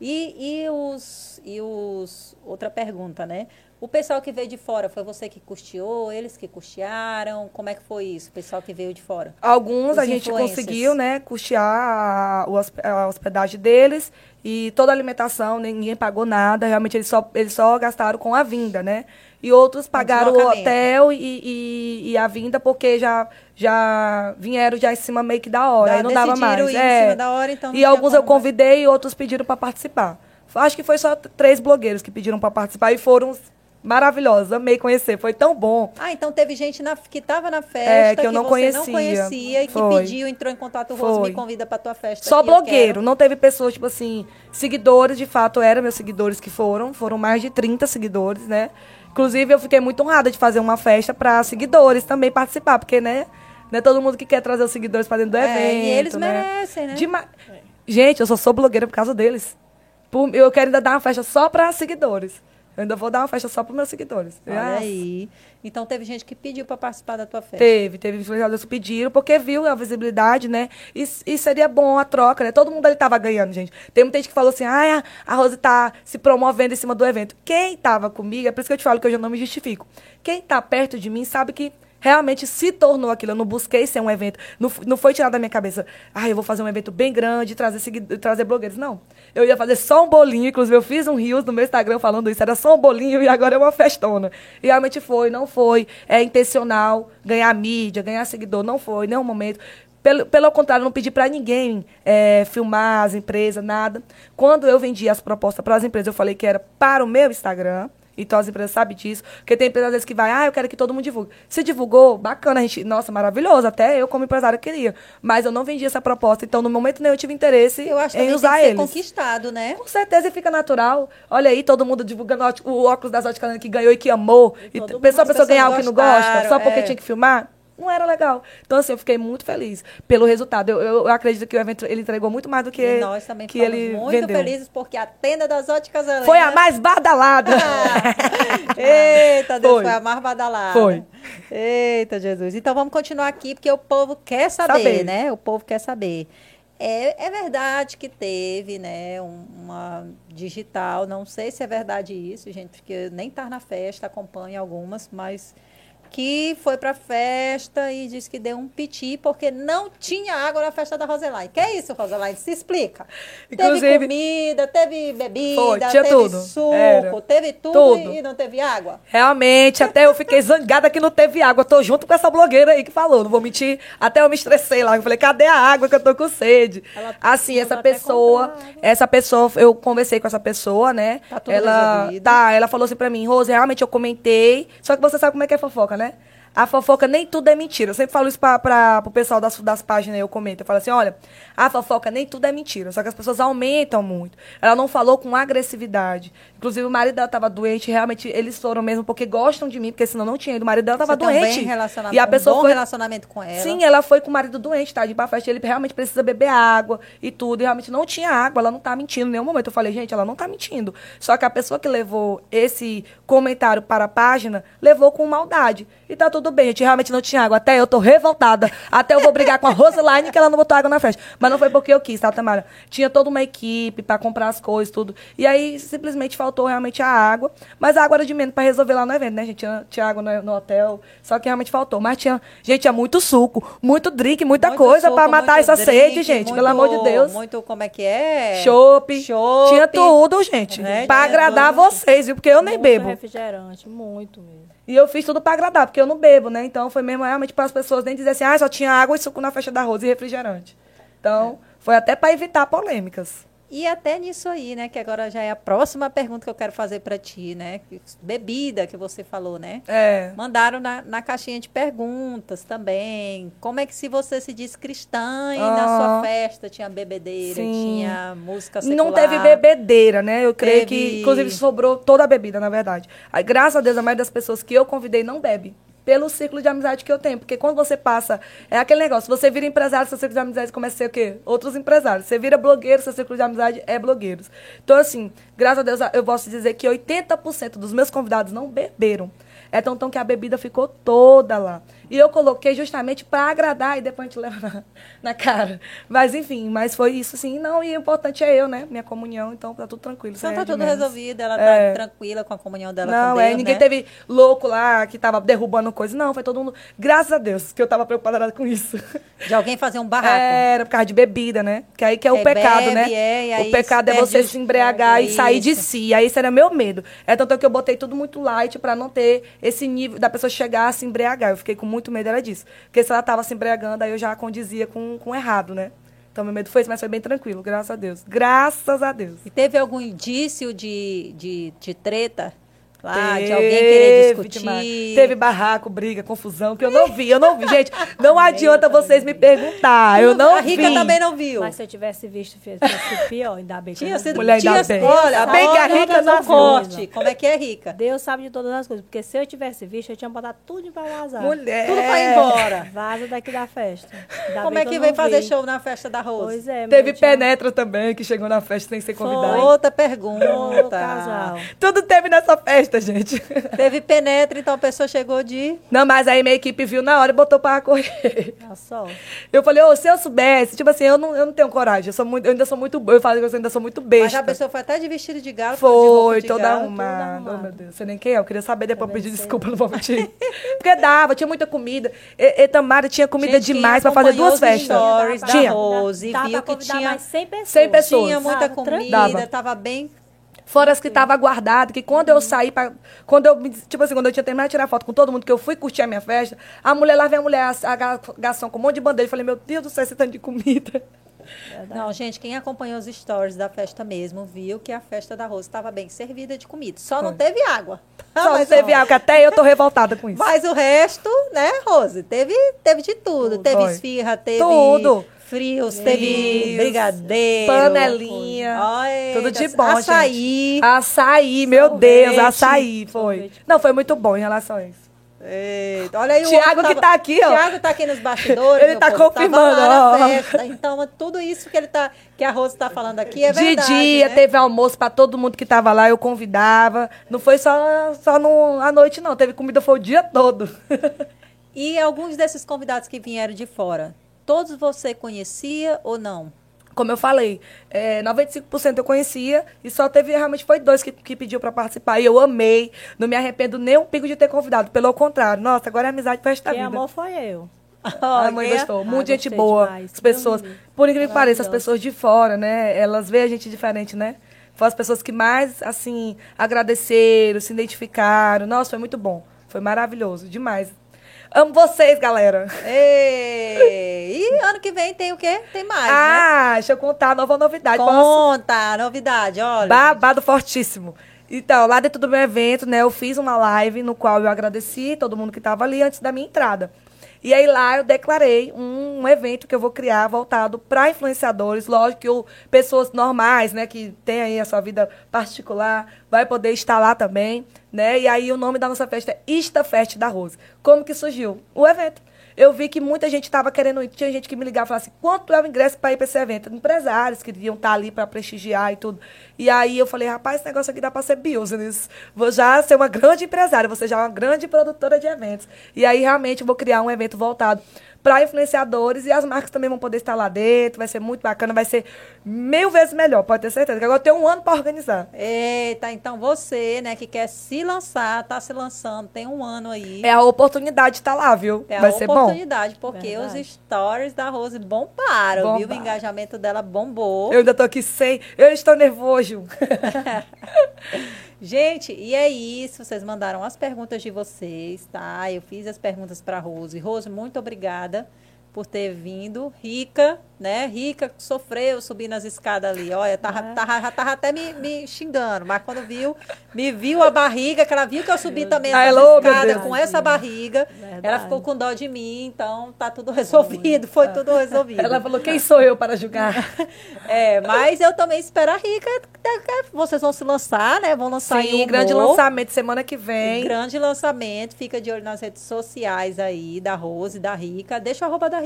E, e os. E os. Outra pergunta, né? O pessoal que veio de fora, foi você que custeou, eles que custearam? Como é que foi isso, o pessoal que veio de fora? Alguns Os a gente conseguiu, né, custear a, a hospedagem deles e toda a alimentação, ninguém pagou nada, realmente eles só, eles só gastaram com a vinda, né? E outros pagaram o hotel e, e, e a vinda porque já, já vieram já em cima meio que da hora, Da- aí não dava mais. é. hora, então não e alguns eu mais. convidei e outros pediram para participar. Acho que foi só três blogueiros que pediram para participar e foram maravilhosos, amei conhecer, foi tão bom. Ah, então teve gente na- que estava na festa É, que eu não você conhecia. não conhecia e que Foi. pediu, entrou em contato, Rose, Foi. me convida para tua festa. Só que blogueiro, não teve pessoas, tipo assim, seguidores, de fato, eram meus seguidores que foram, foram mais de 30 seguidores, né? Inclusive, eu fiquei muito honrada de fazer uma festa para seguidores também participar, porque, né, não é todo mundo que quer trazer os seguidores para dentro do É, evento, e eles né? merecem, né? Dema- Gente, eu só sou blogueira por causa deles. Por- eu quero ainda dar uma festa só para seguidores. Eu ainda vou dar uma festa só para meus seguidores. Olha Ah, aí. Então teve gente que pediu para participar da tua festa. Teve, teve influenciadores que pediram, porque viu a visibilidade, né? E, e seria bom a troca, né? Todo mundo ali tava ganhando, gente. Tem muita gente que falou assim, ah, a Rose tá se promovendo em cima do evento. Quem tava comigo, é por isso que eu te falo que eu não me justifico. Quem tá perto de mim sabe que realmente se tornou aquilo. Eu não busquei ser um evento. Não, não foi tirado da minha cabeça, ah, eu vou fazer um evento bem grande, trazer, trazer blogueiros. Não. Eu ia fazer só um bolinho, inclusive eu fiz um rios no meu Instagram falando isso, era só um bolinho e agora é uma festona. E realmente foi, não foi. É intencional ganhar mídia, ganhar seguidor, não foi, em nenhum momento. Pelo, pelo contrário, não pedi para ninguém é, filmar as empresas, nada. Quando eu vendi as propostas para as empresas, eu falei que era para o meu Instagram. Então as empresas sabem disso. Porque tem empresas às vezes que vai, ah, eu quero que todo mundo divulgue. Se divulgou, bacana, a gente, nossa, maravilhoso. Até eu, como empresária, queria. Mas eu não vendi essa proposta. Então, no momento nenhum, eu tive interesse Eu acho em usar eles. conquistado, né? Com certeza e fica natural. Olha aí, todo mundo divulgando o óculos das óticas que ganhou e que amou. E mundo- pessoa, pessoa ganhar algo que não gosta, só porque é. tinha que filmar. Não era legal. Então, assim, eu fiquei muito feliz pelo resultado. Eu, eu- eu acredito que o evento ele entregou muito mais do que, e nós também que ficamos ele muito vendeu. felizes porque a tenda das óticas Helena... Foi a mais badalada. (laughs) Eita, Deus, foi. Foi. a mais badalada. Foi. Eita, Jesus. Então vamos continuar aqui, porque o povo quer saber, Saber. né? O povo quer saber. É, é verdade que teve, né, um- uma digital, não sei se é verdade isso, gente, porque nem tá na festa, acompanho algumas, mas que foi pra festa e disse que deu um piti porque não tinha água na festa da Roseline. Que é isso, Roseline? Se explica. teve Inclusive- comida, teve bebida, Foi, teve tudo. suco, Era. teve tudo, Tudo. E, não teve água. Realmente, até eu fiquei zangada que não teve água. Tô junto com essa blogueira aí que falou, não vou mentir. Até eu me estressei lá. Eu falei, cadê a água que eu tô com sede? Ela assim, essa pessoa, água. essa pessoa, eu conversei com essa pessoa, né? Tá tudo ela, resolvido. tá, ela falou assim pra mim, Rose, realmente eu comentei. Só que você sabe como é que é fofoca, né? A fofoca nem tudo é mentira. Eu sempre falo isso pra, pro pessoal das, das páginas eu comento. Eu falo assim, olha, a fofoca nem tudo é mentira. Só que as pessoas aumentam muito. Ela não falou com agressividade. Inclusive, o marido dela tava doente. Realmente, eles foram mesmo porque gostam de mim. Porque senão não tinha ido. O marido dela tava Você tem um doente. relacionamento, e a um pessoa bom foi... relacionamento com ela. Sim, ela foi com o marido doente, tá? De ir pra festa. Ele realmente precisa beber água e tudo. E realmente não tinha água. Ela não tá mentindo em nenhum momento. Eu falei, gente, ela não tá mentindo. Só que a pessoa que levou esse comentário para a página levou com maldade. E tá tudo bem, gente. Realmente não tinha água. Até eu tô revoltada. Até eu vou brigar com a Roseline que ela não botou água na festa. Mas não foi porque eu quis, tá, Tamara? Tinha toda uma equipe pra comprar as coisas, tudo. E aí simplesmente faltou realmente a água. Mas a água era de menos pra resolver lá no evento, né, gente? Tinha, tinha água no, no hotel. Só que realmente faltou. Mas tinha, gente, tinha muito suco, muito drink, muita Muito coisa suco, pra matar essa drink, sede, gente. muito- Pelo amor de Deus. Muito, como é que é? Chopp. Tinha tudo, gente. É, pra tinha agradar vocês, viu? Porque eu nem Muito bebo. refrigerante, muito mesmo. E eu fiz tudo pra agradar, porque eu não bebo, né? Então foi mesmo realmente para as pessoas nem dizer assim, ah, só tinha água e suco na festa da Rosa e refrigerante. Então, foi até para evitar polêmicas. E até nisso aí, né? Que agora já é a próxima pergunta que eu quero fazer pra ti, né? Bebida que você falou, né? É. Mandaram na, na caixinha de perguntas também. Como é que se você se diz cristã e na Ah. sua festa tinha bebedeira, Sim. tinha música secular? Não teve bebedeira, né? Eu creio Teve- que, inclusive, sobrou toda a bebida, na verdade. Aí, graças a Deus, a maioria das pessoas que eu convidei não bebe. Pelo ciclo de amizade que eu tenho. Porque quando você passa. É aquele negócio. Você vira empresário, seu ciclo de amizade começa a ser o quê? Outros empresários. Você vira blogueiro, seu ciclo de amizade é blogueiros. Então, assim, graças a Deus, eu posso dizer que 80% dos meus convidados não beberam. É tão, tão que a bebida ficou toda lá. E eu coloquei justamente para agradar e depois a gente leva (laughs) na, na, cara. Mas enfim, mas foi isso sim. Não, e o importante é eu, né? Minha comunhão, então tá tudo tranquilo. Então é tá tudo menos. resolvido, ela é. tá tranquila com a comunhão dela Não, com é, Deus, ninguém né? teve louco lá que tava derrubando coisa. Não, foi todo mundo. Graças a Deus que eu tava preocupada com isso. De alguém fazer um barraco. (laughs) Era por causa de bebida, né? Que aí que é o É, pecado, bebe, né? é, o pecado é você se embriagar é, e sair de isso. si. Aí esse era meu medo. É tanto que eu botei tudo muito light pra não ter esse nível da pessoa chegar a se embriagar. Eu fiquei com muito medo era disso. Porque se ela tava se embriagando, aí eu já condizia com, com errado, né? Então meu medo foi esse, mas foi bem tranquilo, graças a Deus. Graças a Deus. E teve algum indício de, de, de treta? Lá, de alguém querer Teve, demais. discutir? Teve barraco, briga, confusão, que eu não vi, eu não vi. Gente, não (laughs) adianta vocês me perguntar. Eu não A Rica vi. também não viu. Mas se eu tivesse visto, sido pior. Ainda bem que eu Tinha não vi. Mulher, ainda tinha, bem. Olha, bem que a Rica não corte. Como é que é, Rica? Deus sabe de todas as coisas. Porque se eu tivesse visto, eu tinha botado tudo pra vazar. Mulher. Tudo pra ir embora. Vaza daqui da festa. Ainda Como é que eu vem fazer vi. show na festa da Rose? Pois é. Teve eu penetra também, que chegou na festa sem ser convidado. Outra pergunta. casal. Tudo teve nessa festa, gente. (laughs) Teve penetra, então a pessoa chegou de. Não, mas aí minha equipe viu na hora e botou pra correr. Olha só. Eu falei, ô, se eu soubesse, tipo assim, eu não, eu não tenho coragem, eu, sou muito, eu ainda sou muito, eu falo que eu ainda sou muito Mas besta. já a pessoa foi até de vestido de galo. Foi, de toda galo. arrumada. Oh, meu Deus, sei nem quem é. Eu queria saber depois Também pedir sei. desculpa, vou mentir. Porque dava, tinha muita comida. E, e Tamara tinha comida Gente, demais pra fazer duas festas. stories da Tinha. Rose viu que tinha, mais 100 pessoas. 100 pessoas. tinha muita comida, Dava. tava bem. Fora as que tava guardado, que quando eu saí pra, Quando eu, tipo assim, quando eu tinha terminado de tirar foto com todo mundo, que eu fui curtir a minha festa, a mulher lá vem a mulher, a, a ga- garçom com um monte de bandeja. Eu falei, meu Deus do céu, esse tanto de comida. Não, gente, quem acompanhou os stories da festa mesmo viu que a festa da Rose estava bem servida de comida. Só não teve água. Só (laughs) não teve água, que até eu tô revoltada com isso. Mas o resto, né, Rose? Teve, teve de tudo. Tudo. Teve Foi. esfirra, teve Tudo. Frios, teve brigadeiro. Panelinha. Ai, Tudo de bom, açaí. gente. Açaí, meu Sorvete. Deus, açaí, foi. Sorvete. Não, foi muito bom em relação a isso. Eita, olha aí o Tiago que tá aqui, ó. Tiago tá aqui nos bastidores. Ele tá povo, confirmando, ó. Então, tudo isso que ele tá, que a Rose tá falando aqui é de verdade. dia, né? teve almoço pra todo mundo que tava lá, eu convidava. Não foi só, só no, à noite, não. Teve comida, foi o dia todo. (laughs) E alguns desses convidados que vieram de fora, todos você conhecia ou não? Como eu falei, é, 95% eu conhecia e só teve, realmente, foi dois que, que pediu pra participar. E eu amei, não me arrependo nem um pico de ter convidado. Pelo contrário, nossa, agora é amizade pro resto da Quem vida. amou foi eu. A mãe Quem- gostou. Ah, Muita gente boa. demais. As pessoas. Por incrível que pareça, as pessoas de fora, né? Elas veem a gente diferente, né? Foram as pessoas que mais, assim, agradeceram, se identificaram. Nossa, foi muito bom. Foi maravilhoso. Demais. Amo vocês, galera. Ei, e ano que vem tem o quê? Tem mais, né? ah, deixa eu contar a nova novidade. Posso- Conta, novidade, olha. Babado fortíssimo. Então, lá dentro do meu evento, né, eu fiz uma live no qual eu agradeci todo mundo que estava ali antes da minha entrada. E aí lá eu declarei um, um evento que eu vou criar voltado para influenciadores, lógico que o- pessoas normais, né, que tem aí a sua vida particular, vai poder estar lá também, né? E aí o nome da nossa festa é Ista Fest da Rose. Como que surgiu? O evento. Eu vi que muita gente estava querendo ir. Tinha gente que me ligava e falava assim: quanto é o ingresso para ir para esse evento? Empresários que queriam estar ali para prestigiar e tudo. E aí eu falei: rapaz, esse negócio aqui dá para ser business. Vou já ser uma grande empresária, você já é uma grande produtora de eventos. E aí realmente vou criar um evento voltado para influenciadores e as marcas também vão poder estar lá dentro. Vai ser muito bacana, vai ser mil vezes melhor, pode ter certeza. Que agora eu tenho um ano para organizar. Eita, então você, né, que quer se lançar, tá se lançando, tem um ano aí. É a oportunidade de estar lá, viu? É a vai ser bom. oportunidade, porque Verdade. os stories da Rose bombaram, viu? O engajamento dela bombou. Eu ainda tô aqui sem. Eu estou nervoso. (laughs) Gente, e é isso. Vocês mandaram as perguntas de vocês, tá? Eu fiz as perguntas para Rose. Rose, muito obrigada por ter vindo. Rica, né? Rica sofreu subindo as escadas ali. Olha, tava, É. tava, tava até me, me xingando, mas quando viu, me viu a barriga, que ela viu que eu subi também Ai, essa alô, meu escada Deus. com essa barriga. Ela Verdade. ficou com dó de mim, então tá tudo resolvido. Foi tudo resolvido. Ela falou: quem sou eu para julgar? (laughs) É, mas eu também espero a Rica. Vocês vão se lançar, né? Vão lançar Sim, um grande humor. lançamento semana que vem. Grande lançamento. Fica de olho nas redes sociais aí, da Rose, da Rica. Deixa o arroba da Rica.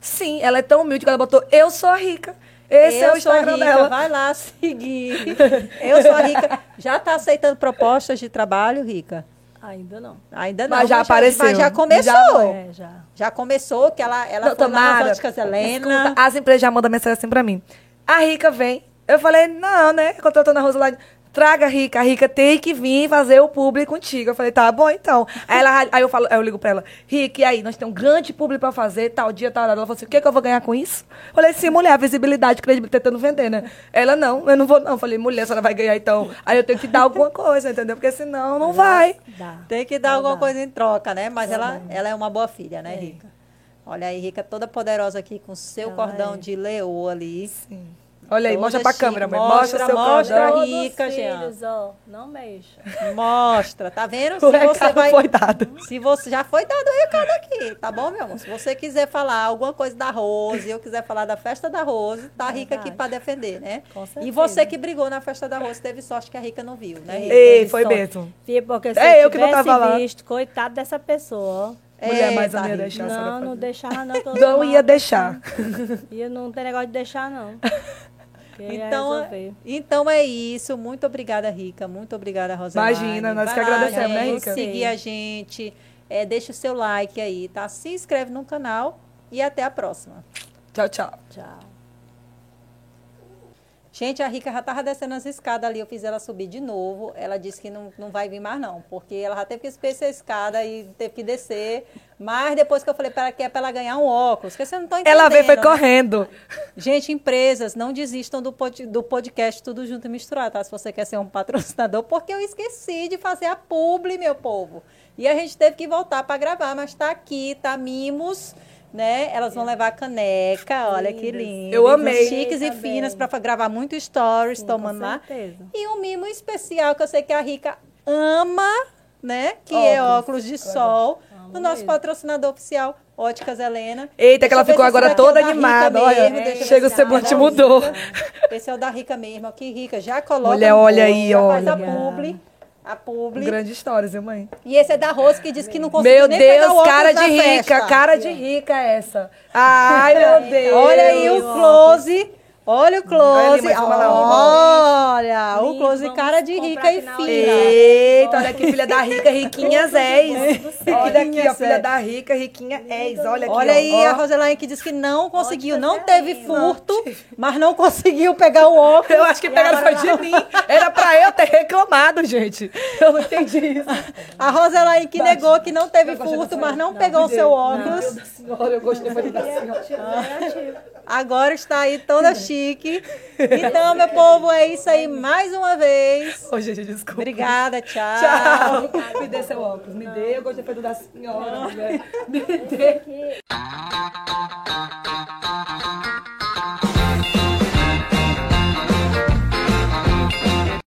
Sim, ela é tão humilde que ela botou: Eu sou a rica. Esse eu é o Instagram Rica, dela. vai lá seguir. (laughs) Eu sou a Rica. Já tá aceitando propostas de trabalho, Rica? Ainda não. Ainda não. Mas já apareceu. Mas já começou. Já É, já. Já começou, que ela, ela Não, foi Tamara, Helena. escuta, as empresas já mandam mensagem assim pra mim. A Rica vem. Eu falei, não, né? Contratando a Rosalane. Traga a Rica. A Rica tem que vir fazer o público contigo. Eu falei, tá bom, então. Aí, ela, aí eu falo, aí eu ligo pra ela, Rica, e aí? Nós temos um grande público pra fazer, tal dia, tal hora. Ela falou assim, o que, que eu vou ganhar com isso? Eu falei, sim, mulher, visibilidade, credibilidade, tentando vender, né? Ela, não, eu não vou, não. Eu falei, mulher, a senhora vai ganhar, então. Aí eu tenho que dar alguma coisa, entendeu? Porque senão não vai. Dá. Tem que dar Não alguma dá. coisa em troca, né? Mas Tá ela, ela é uma boa filha, né, É. Rica? Olha aí, Rica toda poderosa aqui com seu Ela cordão é. de leoa ali. Sim. Olha aí, Toda mostra pra chique. câmera, mãe. Mostra, Mostra, seu mostra. cordão. Rica, os Jean. filhos, ó, não mexa. Mostra, tá vendo? O Se você recado vai. foi dado. Se você já foi dado o recado aqui, tá bom, meu amor? Se você quiser falar alguma coisa da Rose, eu quiser falar da festa da Rose, tá a Rica aqui pra defender, né? Com E certeza. você que brigou na festa da Rose, teve sorte que a Rica não viu, né, Rica? Ei, foi mesmo. Porque se É, eu eu que não tava lá. visto, coitado dessa pessoa, ó. Mulher, mas eu Eita, não ia deixar Não, não deixava não. Não ia deixar. (laughs) E não tem negócio de deixar, não. (laughs) Então, resolver. então é isso. Muito obrigada, Rica. Muito obrigada, Rosalane. Imagina, nós Vai que agradecemos, né, gente, Rica? Seguir a gente. É, deixa o seu like aí, tá? Se inscreve no canal e até a próxima. Tchau, tchau. Tchau. Gente, a Rica já estava descendo as escadas ali, eu fiz ela subir de novo. Ela disse que não, não vai vir mais, não, porque ela já teve que subir a escada e teve que descer. Mas depois que eu falei para que é para ela ganhar um óculos, porque você não está entendendo. Ela veio, foi né? correndo. Gente, empresas, não desistam do, pod- do podcast Tudo Junto e Misturado, tá? Se você quer ser um patrocinador, porque eu esqueci de fazer a publi, meu povo. E a gente teve que voltar para gravar, mas tá aqui, tá mimos, né? Elas vão levar caneca, olha que lindo. Eu amei. Chiques e finas para gravar muito stories, Sim, tomando lá. E um mimo especial que eu sei que a Rica ama, né? Que é Óculos. óculos de sol. Amo do nosso mesmo. patrocinador oficial, Óticas Helena. Eita, que ela ficou agora é o toda animada. Olha, mesmo, ver chega o se- semblante mudou. Esse é o da Rica mesmo. Aqui, Rica, já coloca. Olha bolso, aí, já Faz a olha. publi. A publi. Grande história, viu, mãe? E esse é da Rose, que disse que não conseguiu Meu nem pegar o Deus, óculos cara de rica, festa. cara de rica essa. Ai, meu (laughs) Deus. Olha aí o close. Olha o Olha close. vamos lá, Olha, o close cara de rica e fina. Eita, olha aqui, filha da rica, riquinha (laughs) Zés. Olha aqui, ó, filha da rica, riquinha És. Olha aqui, Olha ó, aí ó. a Roselaine que disse que não conseguiu, não teve Helena. furto, mas não conseguiu pegar o óculos. Eu acho que pegaram foi de mim. Era pra eu ter reclamado, gente. Eu não entendi isso. A Roselaine que negou que não teve Eu furto, mas não aí. pegou o seu óculos. Senhora, eu gostei foi da senhora. Agora está aí toda chique chique. Então, meu povo, é isso aí mais uma vez. Ô, gente, desculpa. Obrigada, tchau. Tchau. Me dê seu óculos, me dê. Eu gostei da senhora, mulher. Me dê.